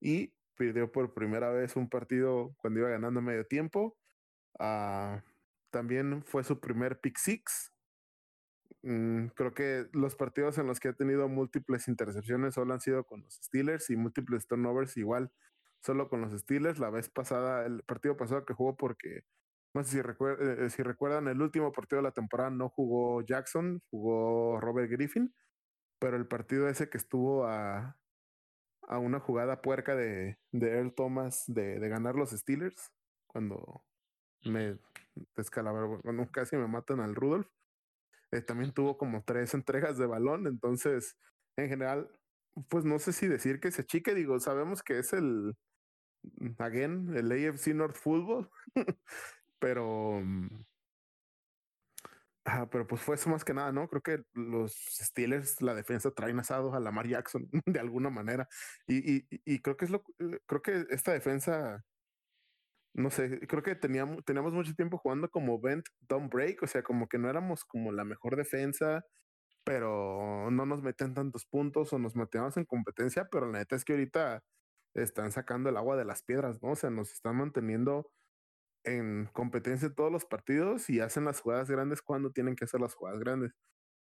y perdió por primera vez un partido cuando iba ganando medio tiempo. Uh, también fue su primer pick six. Mm, creo que los partidos en los que ha tenido múltiples intercepciones solo han sido con los Steelers y múltiples turnovers igual solo con los Steelers. La vez pasada, el partido pasado que jugó porque, no sé si, eh, si recuerdan, el último partido de la temporada no jugó Jackson, jugó Robert Griffin, pero el partido ese que estuvo a, a una jugada puerca de, de Earl Thomas de, de ganar los Steelers, cuando me descalabró, cuando casi me matan al Rudolph. Eh, también tuvo como tres [laughs] entregas de balón, entonces, en general, pues no sé si decir que se chique, digo, sabemos que es el, again, el AFC North Football, [laughs] pero mm, pero pues fue eso más que nada, ¿no? Creo que los Steelers, la defensa traen asados a Lamar Jackson [laughs] de alguna manera. Y, y, y, creo que es lo, eh, creo que esta defensa, no sé, creo que teníamos, teníamos mucho tiempo jugando como Bent Don't Break, o sea, como que no éramos como la mejor defensa, pero no nos meten tantos puntos o nos metíamos en competencia, pero la neta es que ahorita están sacando el agua de las piedras, ¿no? O sea, nos están manteniendo en competencia en todos los partidos y hacen las jugadas grandes cuando tienen que hacer las jugadas grandes.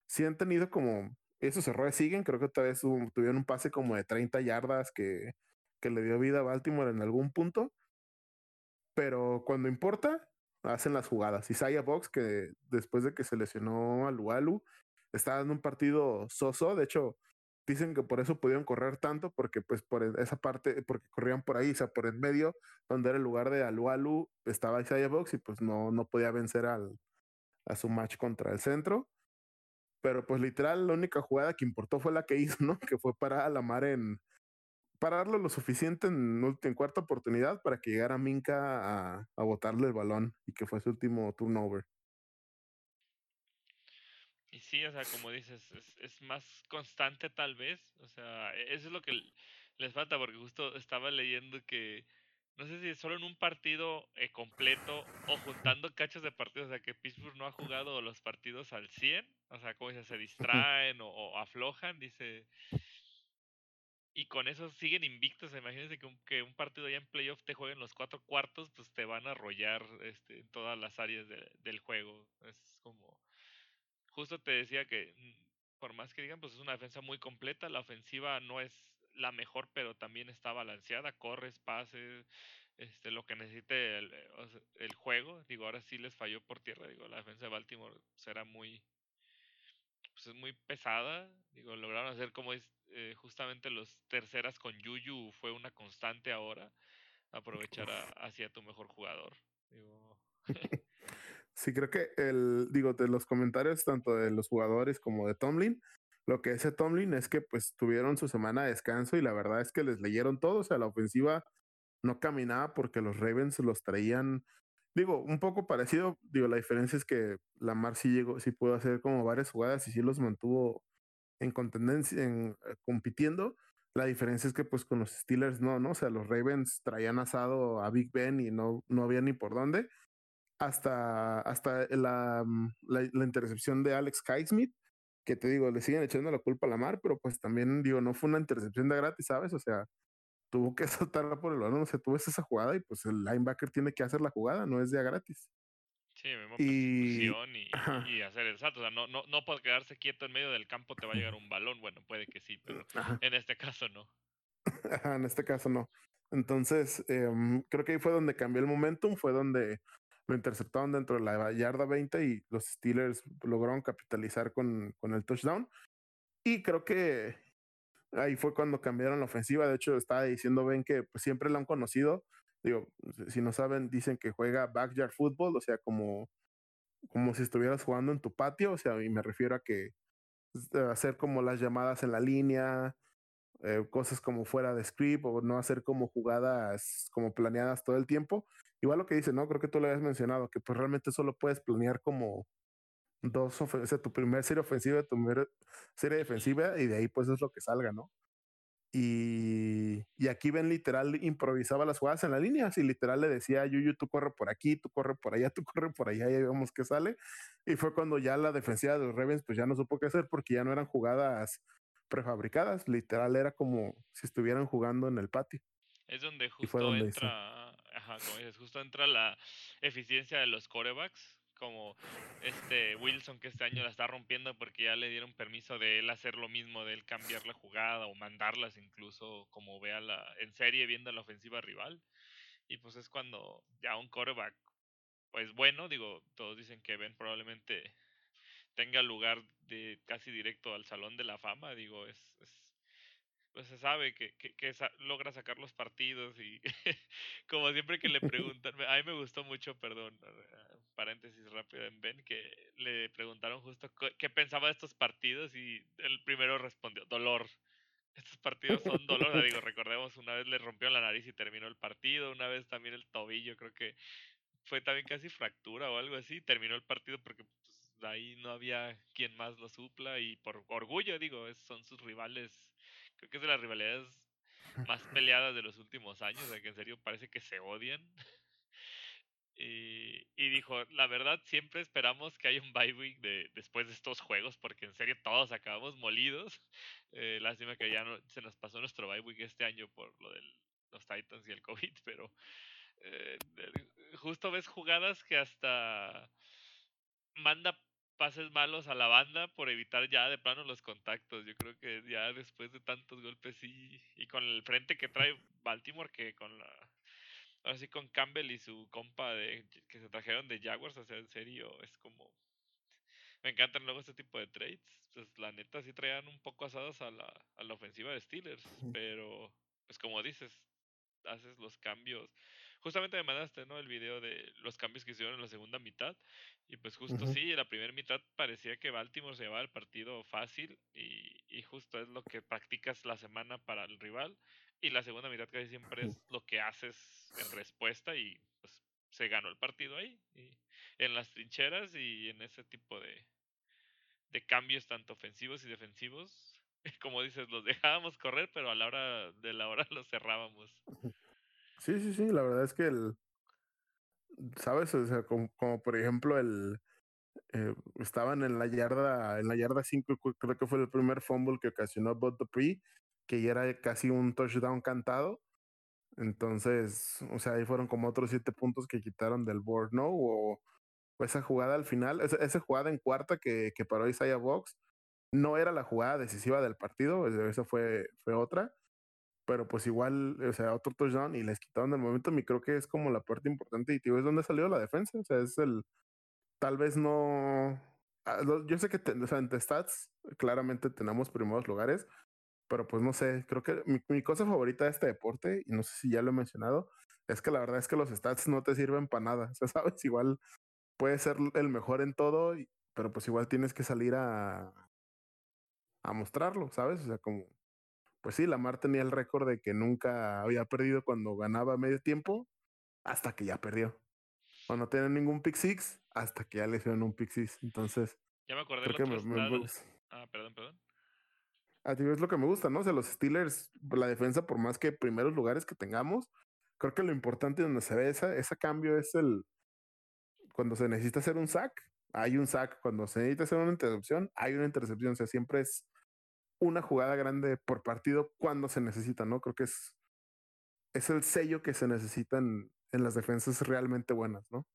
Si han tenido como esos errores siguen, creo que otra vez tuvieron un pase como de 30 yardas que, que le dio vida a Baltimore en algún punto, pero cuando importa, hacen las jugadas. Isaiah Box, que después de que se lesionó al Walu, está dando un partido soso, de hecho, Dicen que por eso pudieron correr tanto, porque pues por e, esa parte, porque corrían por ahí, o sea, por en medio, donde era el lugar de Alualu, estaba Isaiah Box y pues no, no podía vencer al, a su match contra el centro. Pero pues literal, la única jugada que importó fue la que hizo, ¿no? [laughs] Que fue para la mar en, para darle lo suficiente en, en cuarta oportunidad para que llegara Minka a, a botarle el balón y que fue su último turnover. Y sí, o sea, como dices, es, es, más constante tal vez. O sea, e, eso es lo que les falta, porque justo estaba leyendo que, no sé si solo en un partido eh, completo o juntando cachos de partidos, o sea, que Pittsburgh no ha jugado los partidos al 100, o sea, como dice, se [laughs] distraen o, aflojan, dice. Y con eso siguen invictos. Imagínense que un, partido ya en playoff te jueguen los cuatro cuartos, pues te van a arrollar este, en todas las áreas del juego. Es como justo te decía que mm, por más que digan, pues es una defensa muy completa. La ofensiva no es la mejor, pero también está balanceada. Corres, pases, este, lo que necesite el, eh, el, juego. Digo, ahora sí les falló por tierra. Digo, la defensa de Baltimore será muy, pues es muy pesada. Digo, lograron hacer como es eh, justamente los terceras con Yuyu fue una constante ahora. Aprovechar hacia tu mejor jugador. Digo. [laughs] Sí, creo que el, digo, de los comentarios tanto de los jugadores como de Tomlin, lo que dice Tomlin es que pues tuvieron su semana de descanso y la verdad es que les leyeron todo, o sea, la ofensiva no caminaba porque los Ravens los traían, digo, un poco parecido, digo, la diferencia es que Lamar sí llegó, sí pudo hacer como varias jugadas y sí los mantuvo en contendencia, en eh, compitiendo. La diferencia es que pues con los Steelers no, ¿no? O sea, los Ravens traían asado a Big Ben y no, no había ni por dónde hasta, hasta la, mm, la, intercepción de Alex Highsmith, que te digo, le siguen echando la culpa a la mar, pero pues también digo, no fue una intercepción de gratis, ¿sabes? O sea, tuvo que [laughs] soltarla por el balón, o sea, tú ves esa jugada y pues el linebacker tiene que hacer la jugada, no es de gratis. Sí, y... y, y, hacer el salto. O sea, no, no, no por quedarse quieto en medio del campo te va a llegar [laughs] un balón. Bueno, puede que sí, pero en este caso no. en este caso no. Entonces, eh, creo que ahí fue donde cambió el momentum, fue donde lo interceptaron dentro de la yarda 20 y los Steelers lograron capitalizar con, con el touchdown. Y creo que ahí fue cuando cambiaron la ofensiva. De hecho, estaba diciendo Ben que pues, siempre lo han conocido. Digo, si no saben, dicen que juega backyard football, o sea, como, como si estuvieras jugando en tu patio. O sea, y me refiero a que hacer como las llamadas en la línea, eh, cosas como fuera de script o no hacer como jugadas como planeadas todo el tiempo. Igual lo que dice, ¿no? Creo que tú lo habías mencionado, que pues realmente solo puedes planear como dos, o sea, tu primer serie ofensiva, tu primera serie defensiva y de ahí pues es lo que salga, ¿no? Y, y, aquí Ben literal improvisaba las jugadas en la línea, así literal le decía Yuyu, tú corre por aquí, tú corre por allá, tú corre por allá, y vemos que sale. Y fue cuando ya la defensiva de los Ravens pues ya no supo qué hacer porque ya no eran jugadas prefabricadas, literal era como si estuvieran jugando en el patio. Es donde justo entra, ajá, como dices, justo entra la eficiencia de los corebacks, como este Wilson que este año la está rompiendo porque ya le dieron permiso de él hacer lo mismo, de él cambiar la jugada o mandarlas incluso como vea la en serie viendo la ofensiva rival. Y pues es cuando ya un coreback, pues bueno, digo, todos dicen que Ben probablemente tenga lugar de casi directo al Salón de la Fama, digo, es, pues se sabe que, que, logra sacar los partidos y [laughs] como siempre que le [laughs] preguntan, a mí me gustó mucho, perdón, paréntesis rápido en Ben, que le preguntaron justo qué pensaba de estos partidos y el primero respondió, dolor. Estos partidos son dolor, digo, recordemos, una vez le rompió la nariz y terminó el partido, una vez también el tobillo, creo que fue también casi fractura o algo así, terminó el partido porque pues, ahí no había quien más lo supla y por orgullo, digo, son sus rivales, creo que es de las rivalidades más peleadas de los últimos años, de que en serio parece que se odian. Y, dijo, la verdad siempre esperamos que haya un bye week de, después de estos juegos, porque en serio todos acabamos molidos. [laughs] Eh, lástima que ya no, se nos pasó nuestro bye week este año por lo de los Titans y el COVID, [laughs] pero eh, justo ves jugadas que hasta manda pases malos a la banda por evitar ya de plano los contactos. Yo creo que ya después de tantos golpes y, y con el frente que trae Baltimore, que con la así con Campbell y su compa de que se trajeron de Jaguars, o sea, en serio, es como me encantan luego este tipo de trades. Pues la neta sí traían un poco asados a la, a la ofensiva de Steelers, pero pues como dices, haces los cambios. Justamente me mandaste, ¿no? El video de los cambios que hicieron en la segunda mitad. Y pues justo sí, en la primera mitad parecía que Baltimore se llevaba el partido fácil y, y justo es lo que practicas la semana para el rival. Y la segunda mitad casi siempre es lo que haces en respuesta y pues se ganó el partido ahí. Y en las trincheras y en ese tipo de, de cambios tanto ofensivos y defensivos. [laughs] Como dices, los dejábamos correr, pero a la hora de la hora [laughs] los cerrábamos. Sí, sí, sí, la verdad es que el, ¿sabes? O sea, como, por ejemplo el, eh, estaban en la yarda, en la yarda 5, creo que fue el primer fumble que ocasionó Bob Dupree que ya era casi un touchdown cantado. Entonces, o sea, ahí fueron como otros siete puntos que quitaron del board, ¿no? O, esa jugada al final, esa, esa, jugada en cuarta que, que paró Isaiah Box, no era la jugada decisiva del partido, esa fue, fue otra, pero pues igual, o sea, otro touchdown y les quitaron el momento, y creo que es como la parte importante y tío, es donde salió la defensa, o sea, es el, tal vez no, ah, yo sé que, o sea, en stats claramente tenemos primeros lugares, pero pues no sé, creo que mi, cosa favorita de este deporte, y no sé si ya lo he mencionado, es que la verdad es que los stats no te sirven para nada. [laughs] O sea, sabes, igual puedes ser el mejor en todo, pero pues igual tienes que salir a, a mostrarlo, ¿sabes? O sea, como, pues sí, Lamar tenía el récord de que nunca había perdido cuando ganaba medio tiempo, hasta que ya perdió. O no tenía ningún pick six, hasta que ya le hicieron un pick six. Entonces, ya me acordé creo que me, Ah, perdón, perdón. A ti es lo que me gusta, ¿no? O sea, los Steelers, la defensa, por más que primeros lugares que tengamos, creo que lo importante donde se ve esa, ese cambio es el cuando se necesita hacer un sack, hay un sack. Cuando se necesita hacer una intercepción, hay una intercepción. O sea, siempre es una jugada grande por partido cuando se necesita, ¿no? Creo que es, es el sello que se necesita en, en las defensas realmente buenas, ¿no?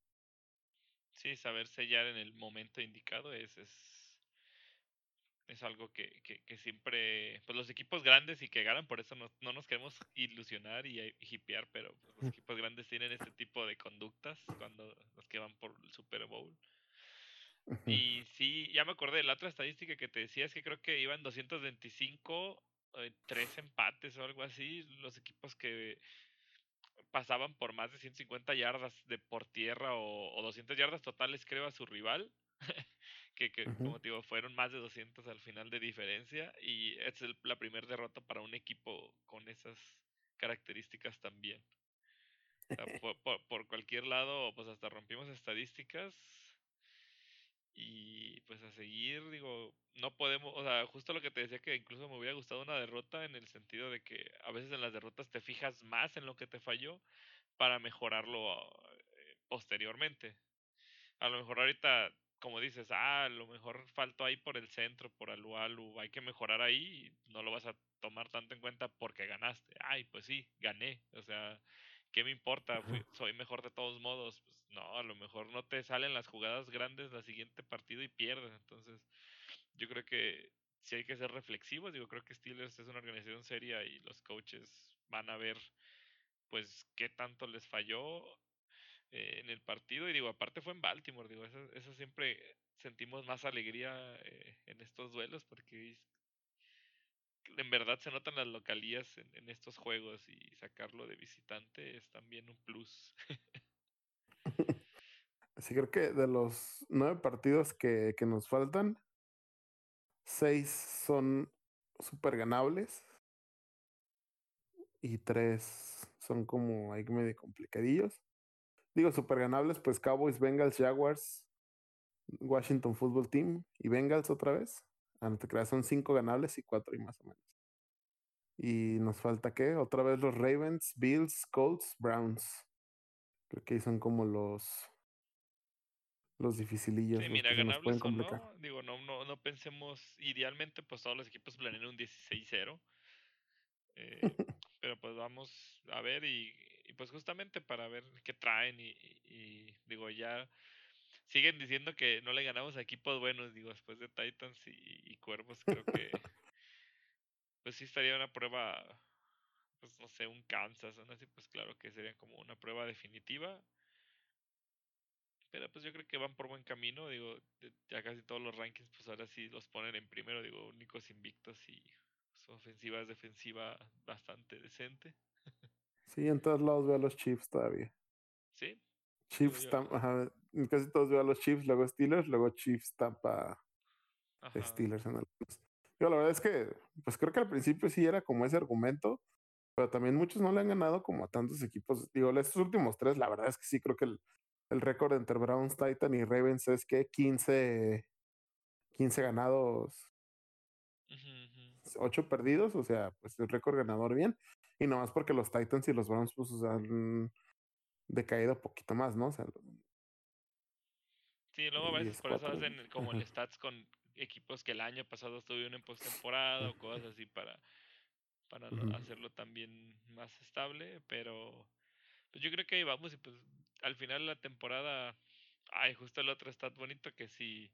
Sí, saber sellar en el momento indicado es, es es algo que, que, siempre, pues los equipos grandes y que ganan, por eso no, no nos queremos ilusionar y, y hipear, pero pues, los equipos grandes tienen este tipo de conductas cuando los que van por el Super Bowl. Y sí, ya me acordé, la otra estadística que te decía es que creo que iban 225, eh, tres empates o algo así, los equipos que pasaban por más de 150 yardas de por tierra o, o 200 yardas totales creo a su rival. [laughs] que, que como digo, fueron más de 200 al final de diferencia y es la primera derrota para un equipo con esas características también. [laughs] por, por, cualquier lado, pues hasta rompimos estadísticas Y pues a seguir, digo, no podemos, o sea, justo lo que te decía que incluso me hubiera gustado una derrota en el sentido de que a veces en las derrotas te fijas más en lo que te falló para mejorarlo eh, posteriormente. A lo mejor ahorita, como dices, ah, a lo mejor faltó ahí por el centro, por Alualu, hay que mejorar ahí, y no lo vas a tomar tanto en cuenta porque ganaste. Ay, pues sí, gané. O sea, ¿qué me importa? soy mejor de todos modos. Pues no, a lo mejor no te salen las jugadas grandes la siguiente partido y pierdes. Entonces, yo creo que sí hay que ser reflexivos. Digo, creo que Steelers es una organización seria y los coaches van a ver pues qué tanto les falló eh, en el partido. Y digo, aparte fue en Baltimore, digo, eso, eso siempre sentimos más alegría eh, en estos duelos porque en verdad se notan las localías en, estos juegos y sacarlo de visitante es también un plus. [laughs] Sí, creo que de los nueve partidos que, que nos faltan, seis son súper ganables y tres son como ahí medio complicadillos. Digo, súper ganables, pues Cowboys, Bengals, Jaguars, Washington Football Team y Bengals otra vez. Ah, no te creas, son cinco ganables y cuatro y más o menos. Y nos falta qué? Otra vez los Ravens, Bills, Colts, Browns. Creo que ahí son como los los dificilillos. Sí, mira, ganables o no, digo, no, no, no pensemos, idealmente pues todos los equipos planean un 16-0. Eh, [laughs] pero pues vamos a ver y, y, pues justamente para ver qué traen y, y, digo ya siguen diciendo que no le ganamos a equipos buenos, digo, después de Titans y, Cuervos creo que [laughs] pues sí estaría una prueba, pues no sé, un Kansas o así, pues claro que sería como una prueba definitiva pero pues yo creo que van por buen camino, digo, ya casi todos los rankings pues ahora sí los ponen en primero, digo, únicos invictos y su ofensiva es defensiva bastante decente. Sí, en todos lados veo a los Chiefs todavía. Sí. Chiefs, Tampa, en casi todos veo a los Chiefs, luego Steelers, luego Chiefs, Tampa, Steelers en algunos. Yo la verdad es que, pues creo que al principio sí era como ese argumento, pero también muchos no le han ganado como a tantos equipos. Digo, estos últimos tres, la verdad es que sí creo que el, el récord entre Browns, Titan y Ravens es que 15, 15 ganados, 8 perdidos, o sea, pues el récord ganador bien. Y nomás porque los Titans y los Browns pues han decaído un poquito más, ¿no? O sea, sí, luego a veces por eso hacen como el stats con equipos que el año pasado estuvieron en postemporada o cosas así para, para hacerlo también más estable, pero pues yo creo que ahí vamos y pues al final de la temporada, ay, justo el otro está bonito que si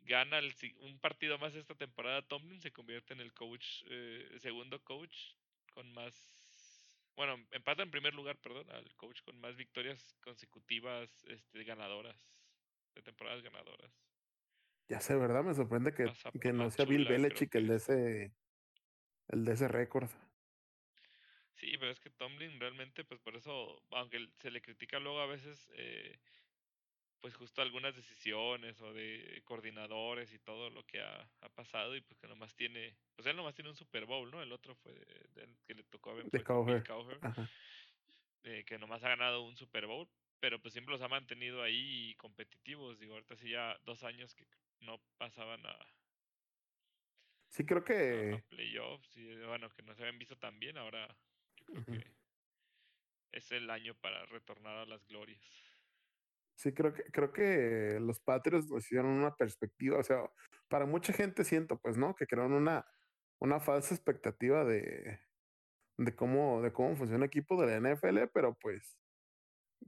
gana el, un partido más esta temporada, Tomlin se convierte en el coach, eh, segundo coach con más, bueno, empata en primer lugar, perdón, al coach con más victorias consecutivas este, ganadoras, de temporadas ganadoras. Ya sé, ¿verdad? Me sorprende que, que no sea Bill Belichick el de ese, el de ese récord. Sí, pero es que Tomlin realmente, pues por eso, aunque se le critica luego a veces, eh, pues justo algunas decisiones o de coordinadores y todo lo que ha, ha, pasado y pues que nomás tiene, pues él nomás tiene un Super Bowl, ¿no? El otro fue del que le tocó a Ben de Cowher, eh, que nomás ha ganado un Super Bowl, pero pues siempre los ha mantenido ahí competitivos. Digo, ahorita sí ya dos años que no pasaban a, Sí, creo que. playoffs, y bueno, que no se habían visto tan bien, ahora creo que es el año para retornar a las glorias. Sí, creo que, creo que los Patriots nos hicieron una perspectiva, o sea, para mucha gente siento, pues, ¿no? Que crearon una, una falsa expectativa de, de cómo, de cómo funciona el equipo de la NFL, pero pues,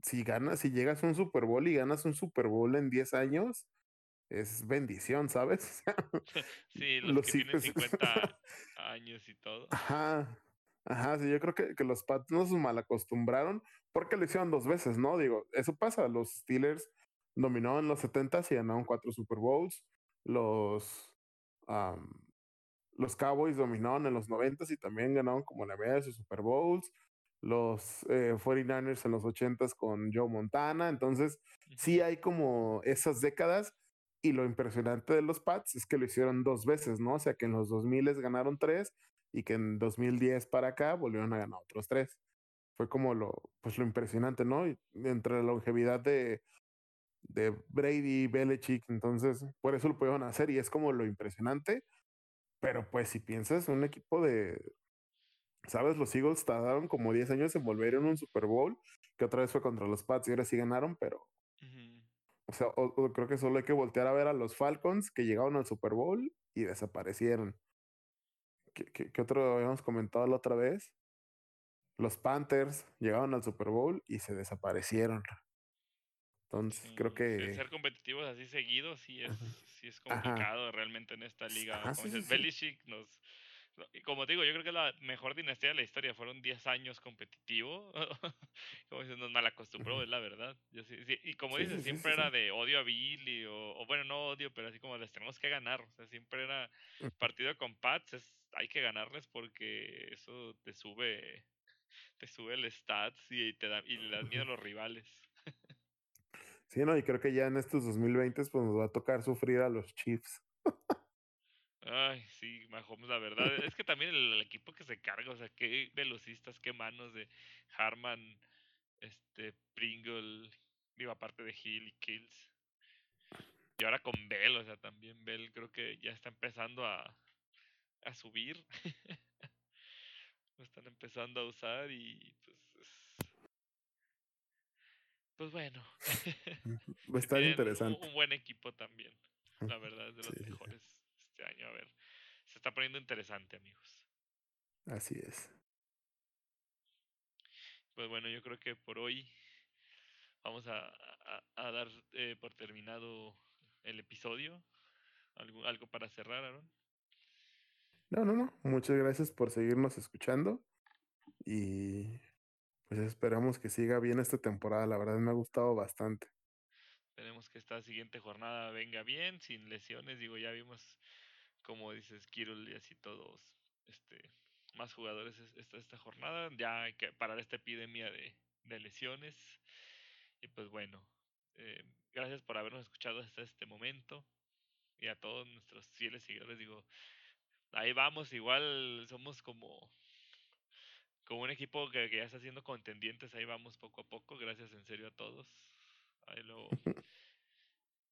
si ganas, si llegas a un Super Bowl y ganas un Super Bowl en 10 años, es bendición, ¿sabes? [laughs] [laughs] sí, los, que tienen 50 [laughs] años y todo. Ajá, Ajá, sí, yo creo que, que los Pats nos mal acostumbraron porque lo hicieron dos veces, ¿no? Digo, eso pasa. Los Steelers dominaron en los 70s y ganaron cuatro Super Bowls. Los, los Cowboys dominaron en los 90s y también ganaron como la media de sus Super Bowls. Los eh, 49ers en los 80s con Joe Montana. Entonces, sí hay como esas décadas. Y lo impresionante de los Pats es que lo hicieron dos veces, ¿no? O sea, que en los 2000 ganaron tres y que en 2010 para acá volvieron a ganar otros tres. Fue como lo, pues lo impresionante, ¿no? entre la longevidad de, de Brady, Belichick, entonces por eso lo pudieron hacer y es como lo impresionante. Pero pues si piensas, un equipo de, ¿sabes? Los Eagles tardaron como 10 años en volver en un Super Bowl, que otra vez fue contra los Pats y ahora sí ganaron, pero... O sea, creo que solo hay que voltear a ver a los Falcons que llegaron al Super Bowl y desaparecieron. ¿Qué, qué otro habíamos comentado la otra vez? Los Panthers llegaron al Super Bowl y se desaparecieron. Entonces, creo que. Ser competitivos así seguidos sí es, sí es complicado realmente en esta liga. como dices, Belichick nos. Y como digo, yo creo que la mejor dinastía de la historia fueron 10 años competitivo. [laughs] como dices, nos malacostumbró, es la verdad. y como dices, siempre era de odio a Billy, o, o, bueno, no odio, pero así como les tenemos que ganar. O sea, siempre era partido con Pats, es, hay que ganarles porque eso te sube te sube el stats y te da y le das miedo a los rivales. Sí, no, y creo que ya en estos 2020 pues nos va a tocar sufrir a los Chiefs. Ay, sí, Mahomes, la verdad. Es que también el, equipo que se carga, o sea, qué velocistas, qué manos de Harman, este, Pringle, digo, aparte de Hill y Kills. Y ahora con Bell, o sea, también Bell creo que ya está empezando a, a subir. [laughs] Lo están empezando a usar y pues pues bueno. [laughs] Va a estar interesante. Un, buen equipo también. La verdad es de los mejores este año. A ver, se está poniendo interesante, amigos. Así es. Pues bueno, yo creo que por hoy vamos a, a, dar eh, por terminado el episodio. ¿Algo, ¿Algo para cerrar, Aaron? No, no, no. Muchas gracias por seguirnos escuchando. Y pues esperamos que siga bien esta temporada. La verdad me ha gustado bastante. Esperemos que esta siguiente jornada venga bien, sin lesiones. Digo, ya vimos, como dices, Kirul y así todos, este, más jugadores esta, esta jornada. Ya hay que parar esta epidemia de, de lesiones. Y pues bueno, eh, gracias por habernos escuchado hasta este momento. Y a todos nuestros fieles seguidores, digo, ahí vamos, igual somos como como un equipo que, ya está haciendo contendientes, ahí vamos poco a poco, gracias en serio a todos. Ahí luego [laughs]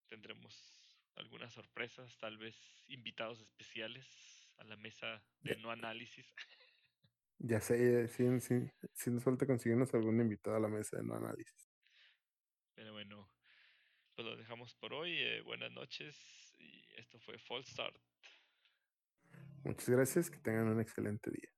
tendremos algunas sorpresas, tal vez invitados especiales a la mesa de no análisis. Ya sé, sí, sí, sí nos falta conseguirnos algún invitado a la mesa de no análisis. Pero bueno, pues lo dejamos por hoy. Eh, buenas noches y esto fue Fall Start. Muchas gracias, que tengan un excelente día.